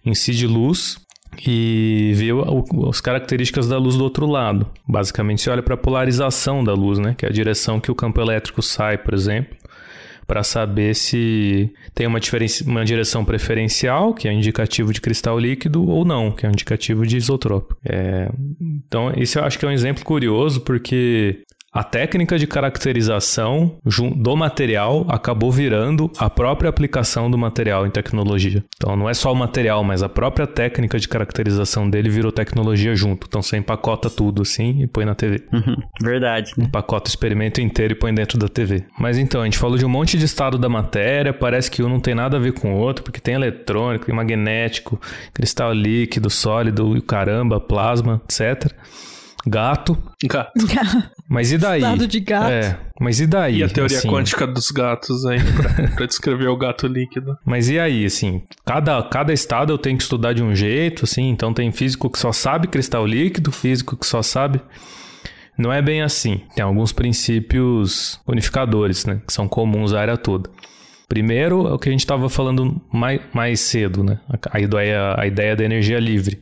incide luz e vê as características da luz do outro lado. Basicamente, você olha para a polarização da luz, né? que é a direção que o campo elétrico sai, por exemplo. para saber se tem uma, uma direção preferencial, que é indicativo de cristal líquido, ou não, que é indicativo de isotrópico. É, então, esse eu acho que é um exemplo curioso, porque a técnica de caracterização do material acabou virando a própria aplicação do material em tecnologia. Então não é só o material, mas a própria técnica de caracterização dele virou tecnologia junto. Então você empacota tudo assim e põe na TV. Uhum, verdade. Né? Empacota o experimento inteiro e põe dentro da TV. Mas então, a gente falou de um monte de estado da matéria, parece que um não tem nada a ver com o outro, porque tem eletrônico, tem magnético, cristal líquido, sólido, caramba, plasma, etc. Gato. Gato. Mas e daí? Estado de gato. É, mas e daí? E a teoria assim? quântica dos gatos aí pra, pra, descrever o gato líquido. Mas e aí, assim, cada, cada estado eu tenho que estudar de um jeito, assim, então tem físico que só sabe cristal líquido, físico que só sabe... Não é bem assim. Tem alguns princípios unificadores, né, que são comuns à área toda. Primeiro, é o que a gente estava falando mais, mais cedo, né? A ideia, a ideia da energia livre.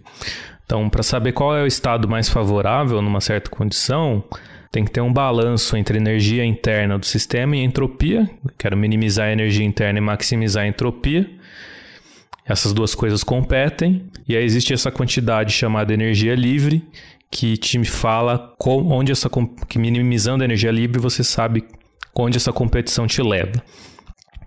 Então, para saber qual é o estado mais favorável numa certa condição, tem que ter um balanço entre energia interna do sistema e entropia. Quero minimizar a energia interna e maximizar a entropia. Essas duas coisas competem. E aí existe essa quantidade chamada energia livre, que te fala onde essa que minimizando a energia livre você sabe onde essa competição te leva,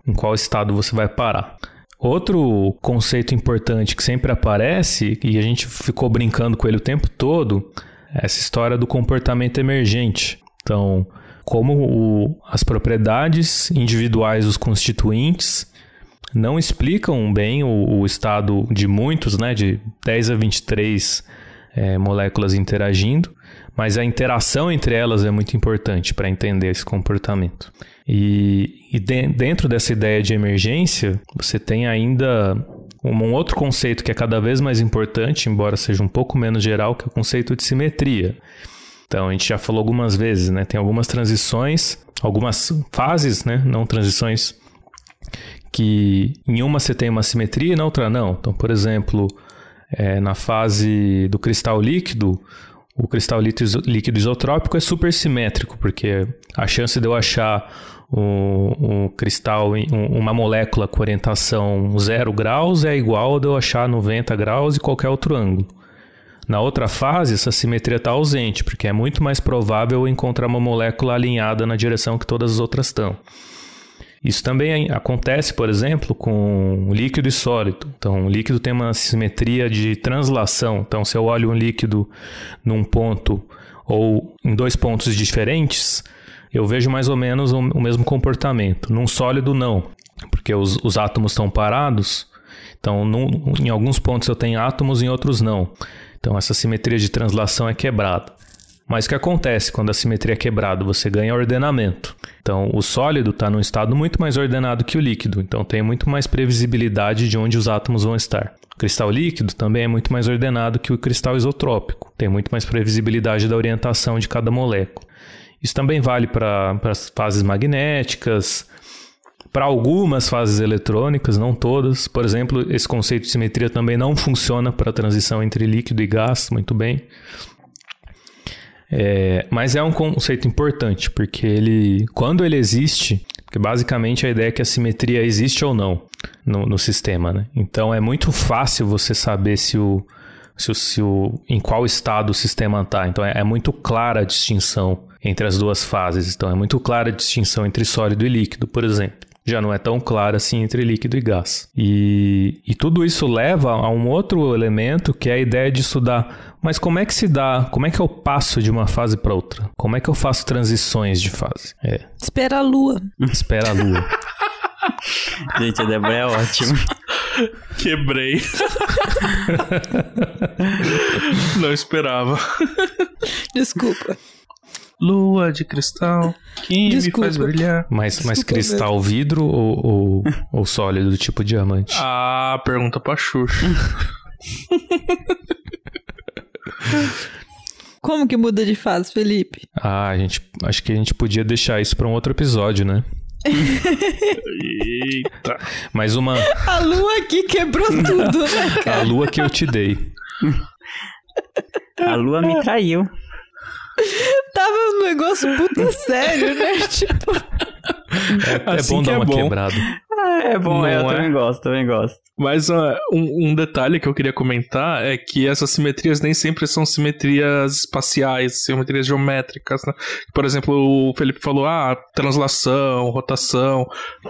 em qual estado você vai parar. Outro conceito importante que sempre aparece, e a gente ficou brincando com ele o tempo todo, é essa história do comportamento emergente. Então, como o, as propriedades individuais dos constituintes não explicam bem o, o, estado de muitos, né, de 10 a 23 é, moléculas interagindo, mas a interação entre elas é muito importante para entender esse comportamento. E, e de, dentro dessa ideia de emergência, você tem ainda um outro conceito que é cada vez mais importante, embora seja um pouco menos geral, que é o conceito de simetria. Então, a gente já falou algumas vezes, né? Tem algumas transições, algumas fases, né? Não transições, que em uma você tem uma simetria e na outra não. Então, por exemplo, é, na fase do cristal líquido, o cristal líquido isotrópico é supersimétrico, porque a chance de eu achar um, um cristal, um, uma molécula com orientação 0 graus é igual a de eu achar 90 graus e qualquer outro ângulo. Na outra fase, essa simetria está ausente, porque é muito mais provável encontrar uma molécula alinhada na direção que todas as outras estão. Isso também acontece, por exemplo, com líquido e sólido. Então, o líquido tem uma simetria de translação. Então, se eu olho um líquido num ponto ou em dois pontos diferentes, eu vejo mais ou menos o, mesmo comportamento. Num sólido, não, porque os, os átomos estão parados. Então, num, em alguns pontos eu tenho átomos, em outros não. Então, essa simetria de translação é quebrada. Mas o que acontece quando a simetria é quebrada? Você ganha ordenamento. Então, o sólido está num estado muito mais ordenado que o líquido, então tem muito mais previsibilidade de onde os átomos vão estar. O cristal líquido também é muito mais ordenado que o cristal isotrópico, tem muito mais previsibilidade da orientação de cada molécula. Isso também vale para as fases magnéticas, para algumas fases eletrônicas, não todas. Por exemplo, esse conceito de simetria também não funciona para a transição entre líquido e gás muito bem. É, mas é um conceito importante, porque ele, quando ele existe, porque basicamente a ideia é que a simetria existe ou não no, no sistema, né? Então é muito fácil você saber se o, se o, se o em qual estado o sistema está. Então é, é muito clara a distinção entre as duas fases. Então é muito clara a distinção entre sólido e líquido, por exemplo. Já não é tão clara assim entre líquido e gás. E, e tudo isso leva a um outro elemento que é a ideia de estudar. Mas como é que se dá? Como é que eu passo de uma fase para outra? Como é que eu faço transições de fase? É. Espera a lua. Espera a lua. Gente, a Débora é ótima. Quebrei. Não esperava. Desculpa. Lua de cristal que Desculpa. me faz brilhar. Mas, mas cristal vidro ou, ou, ou sólido, do tipo diamante? Ah, pergunta pra Xuxa. Como que muda de fase, Felipe? Ah, a gente, acho que a gente podia deixar isso para um outro episódio, né? Eita. Mais uma. A lua aqui quebrou tudo, né, cara? A lua que eu te dei. A lua me traiu. Tava um negócio puta sério, né? Tipo. é Assim bom que dar é uma bom. quebrada. Ah, é bom, Não é, eu é? também gosto, também gosto. Mas ó, um, um detalhe que eu queria comentar é que essas simetrias nem sempre são simetrias espaciais, simetrias geométricas, né? Por exemplo, o Felipe falou, ah, translação, rotação.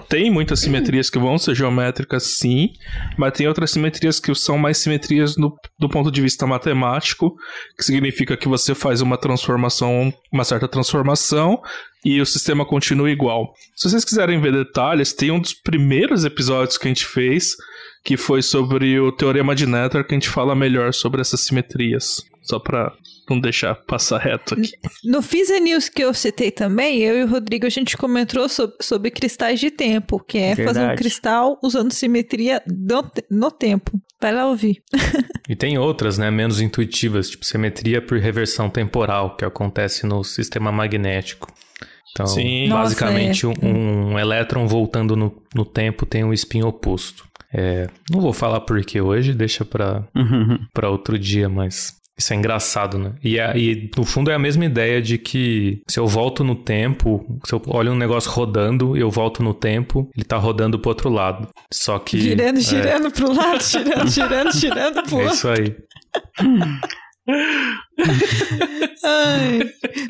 Tem muitas simetrias que vão ser geométricas, sim, mas tem outras simetrias que são mais simetrias no, do ponto de vista matemático, que significa que você faz uma transformação, uma certa transformação, e o sistema continua igual. Se vocês quiserem ver detalhes, tem um dos primeiros episódios que a gente fez, que foi sobre o Teorema de Noether, que a gente fala melhor sobre essas simetrias. Só pra não deixar passar reto aqui. No Fisa News que eu citei também, eu e o Rodrigo, a gente comentou sobre, sobre cristais de tempo, que é fazer um Verdade. cristal usando simetria no, no tempo. Vai lá ouvir. E tem outras, né, menos intuitivas, tipo simetria por reversão temporal, que acontece no sistema magnético. Então, Sim. Nossa, basicamente, é. um, um elétron voltando no, no tempo tem um spin oposto. É, não vou falar por que hoje, deixa pra, pra outro dia, mas isso é engraçado, né? E, é- e, no fundo é a mesma ideia de que se eu volto no tempo, se eu olho um negócio rodando e eu volto no tempo, ele tá rodando pro outro lado. Só que. girando, é, girando pro lado, girando, girando, girando pro É outro. isso aí. Ai,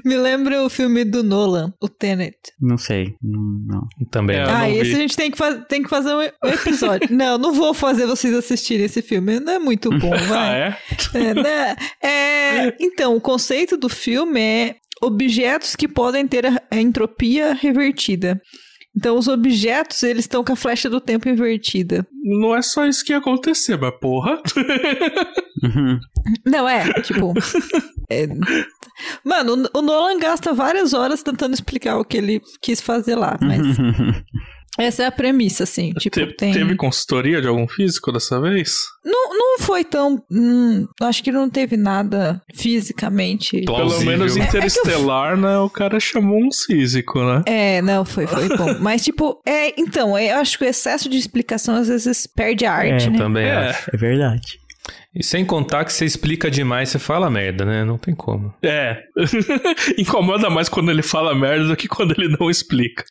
me lembra o filme do Nolan, o Tenet. Não sei, não. Também. É, eu ah, não esse vi. a gente tem que, faz, tem que fazer um episódio. não, não vou fazer vocês assistirem esse filme, não é muito bom, Ah, vai. é? É, né? É, então, o conceito do filme é objetos que podem ter a entropia revertida. Então, os objetos, eles estão com a flecha do tempo invertida. Não é só isso que ia acontecer, mas porra. Uhum. Não, é, tipo... é- Mano, o o Nolan gasta várias horas tentando explicar o que ele quis fazer lá, mas essa é a premissa, assim. Tipo, Te- tem... Teve consultoria de algum físico dessa vez? Não, não foi tão... hum, acho que não teve nada fisicamente... Pelo Plausível. menos Interestelar, né? O cara chamou um físico, né? É, não, foi, foi bom. Mas, tipo, é, então, eu acho que o excesso de explicação às vezes perde a arte, É, né? Também É. acho. É verdade. E sem contar que você explica demais, você fala merda, né? Não tem como. É. Incomoda mais quando ele fala merda do que quando ele não explica.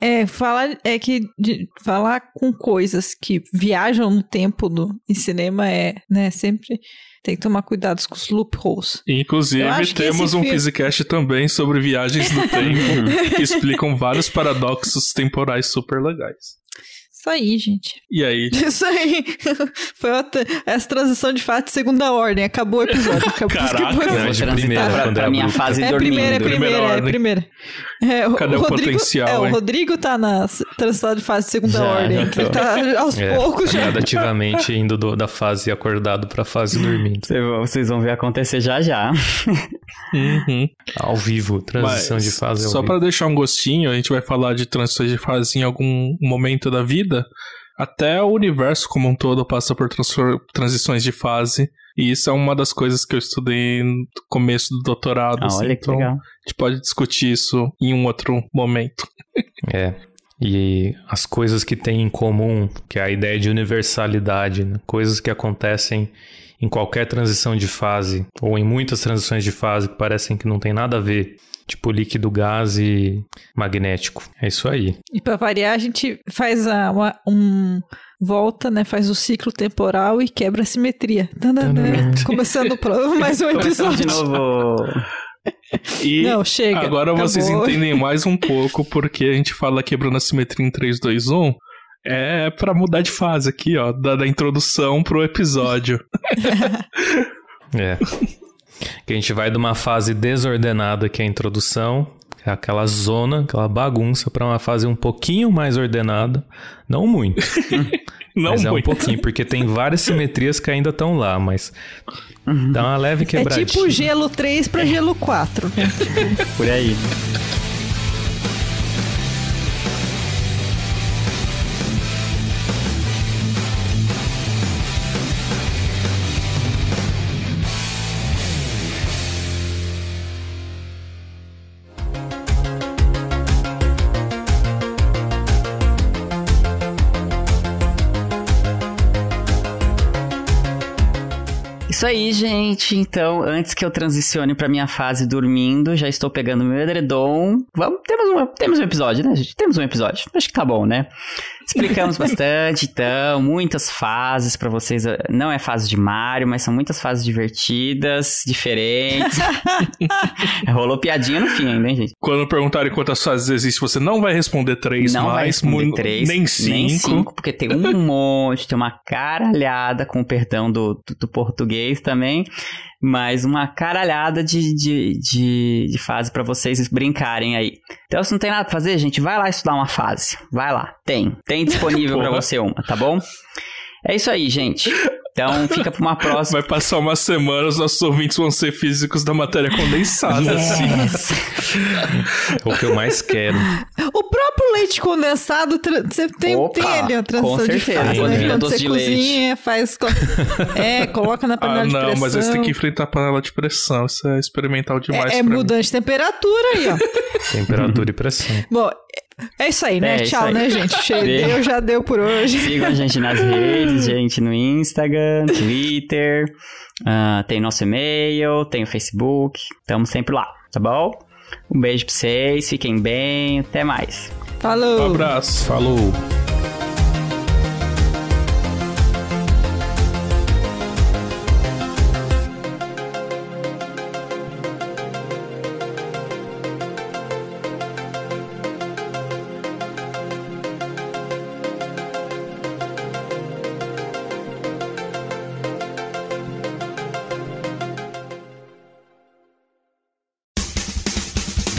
É, falar, é que de- falar com coisas que viajam no tempo do, em cinema é, né, sempre tem que tomar cuidado com os loopholes. Inclusive, temos um filme- Physicast também sobre viagens no tempo, que explicam vários paradoxos temporais super legais. Isso aí, gente. E aí? Isso aí. Foi outra- essa transição de fato de segunda ordem. Acabou o episódio. Acabou Caraca, Não, Eu vou transitar primeira, pra, quando pra é minha fase É dormindo. primeira, é Primeira primeira, é primeira. É, Cadê o Rodrigo, potencial, É, o hein? Rodrigo tá na transição de fase de segunda Já, ordem. já que ele tá aos É, poucos já. gradativamente indo do- da fase acordado pra fase dormindo. Cê- Vocês vão ver acontecer já já. Uhum. Ao vivo, transição Mas, de fase ao Só vivo. pra deixar um gostinho, a gente vai falar de transições de fase em algum momento da vida. Até o universo como um todo passa por transições de fase. E isso é uma das coisas que eu estudei no começo do doutorado. Ah, assim, olha que então legal. A gente pode discutir isso em um outro momento. É. E as coisas que têm em comum, que é a ideia de universalidade, né? coisas que acontecem em qualquer transição de fase, ou em muitas transições de fase que parecem que não tem nada a ver, tipo líquido, gás e magnético. É isso aí. E pra variar, a gente faz a, uma, um. Volta, né? Faz o ciclo temporal e quebra a simetria. Tandanã. Começando mais um Começando de episódio. novo. E Não, chega. agora vocês acabou. entendem mais um pouco porque a gente fala quebrando a simetria em 3, 2, 1. É pra mudar de fase aqui, ó, da, da introdução pro episódio. É. que a gente vai de uma fase desordenada, que é a introdução, que é aquela zona, aquela bagunça, pra uma fase um pouquinho mais ordenada. Não muito, Não mas é um muito. pouquinho, porque tem várias simetrias que ainda estão lá, mas dá uma leve É quebradinha. tipo gelo 3 pra gelo 4. Por aí. Aí, gente. Então, antes que eu transicione pra minha fase dormindo, já estou pegando meu edredom. Vamos, temos um, temos um episódio, né, gente? Temos um episódio. Acho que tá bom, né? Explicamos bastante, então, muitas fases para vocês. Não é fase de Mario, mas são muitas fases divertidas, diferentes. Rolou piadinha no fim ainda, hein, gente? Quando perguntarem quantas fases existem, você não vai responder três não mais, vai responder três, nem cinco. Nem cinco, porque tem um monte, tem uma caralhada, com o perdão do, do, do português também, mas uma caralhada de, de, de, de fase para vocês brincarem aí. Então, se não tem nada pra fazer, gente, vai lá estudar uma fase. Vai lá, tem. Tem disponível para você uma, tá bom? É isso aí, gente. Então fica pra uma próxima. Vai passar uma semana, os nossos ouvintes vão ser físicos da matéria condensada, Yes. assim. É o que eu mais quero. O próprio leite condensado, você tem, Opa, tem ali a transição com de fase, Quando né? Quando doce você de leite. cozinha, faz... co- É, coloca na panela Ah, de não, pressão. mas aí você tem que enfrentar a panela de pressão. Isso é experimental demais É, é mudante de temperatura aí, ó. Temperatura e pressão. Bom, é isso aí, né? É Tchau, aí. né, gente? Deu, já deu por hoje. Sigam a gente nas redes, gente, no Instagram, Twitter, ah, tem nosso e-mail, tem o Facebook, estamos sempre lá, tá bom? Um beijo pra vocês, fiquem bem, até mais. Falou! Um abraço. Falou!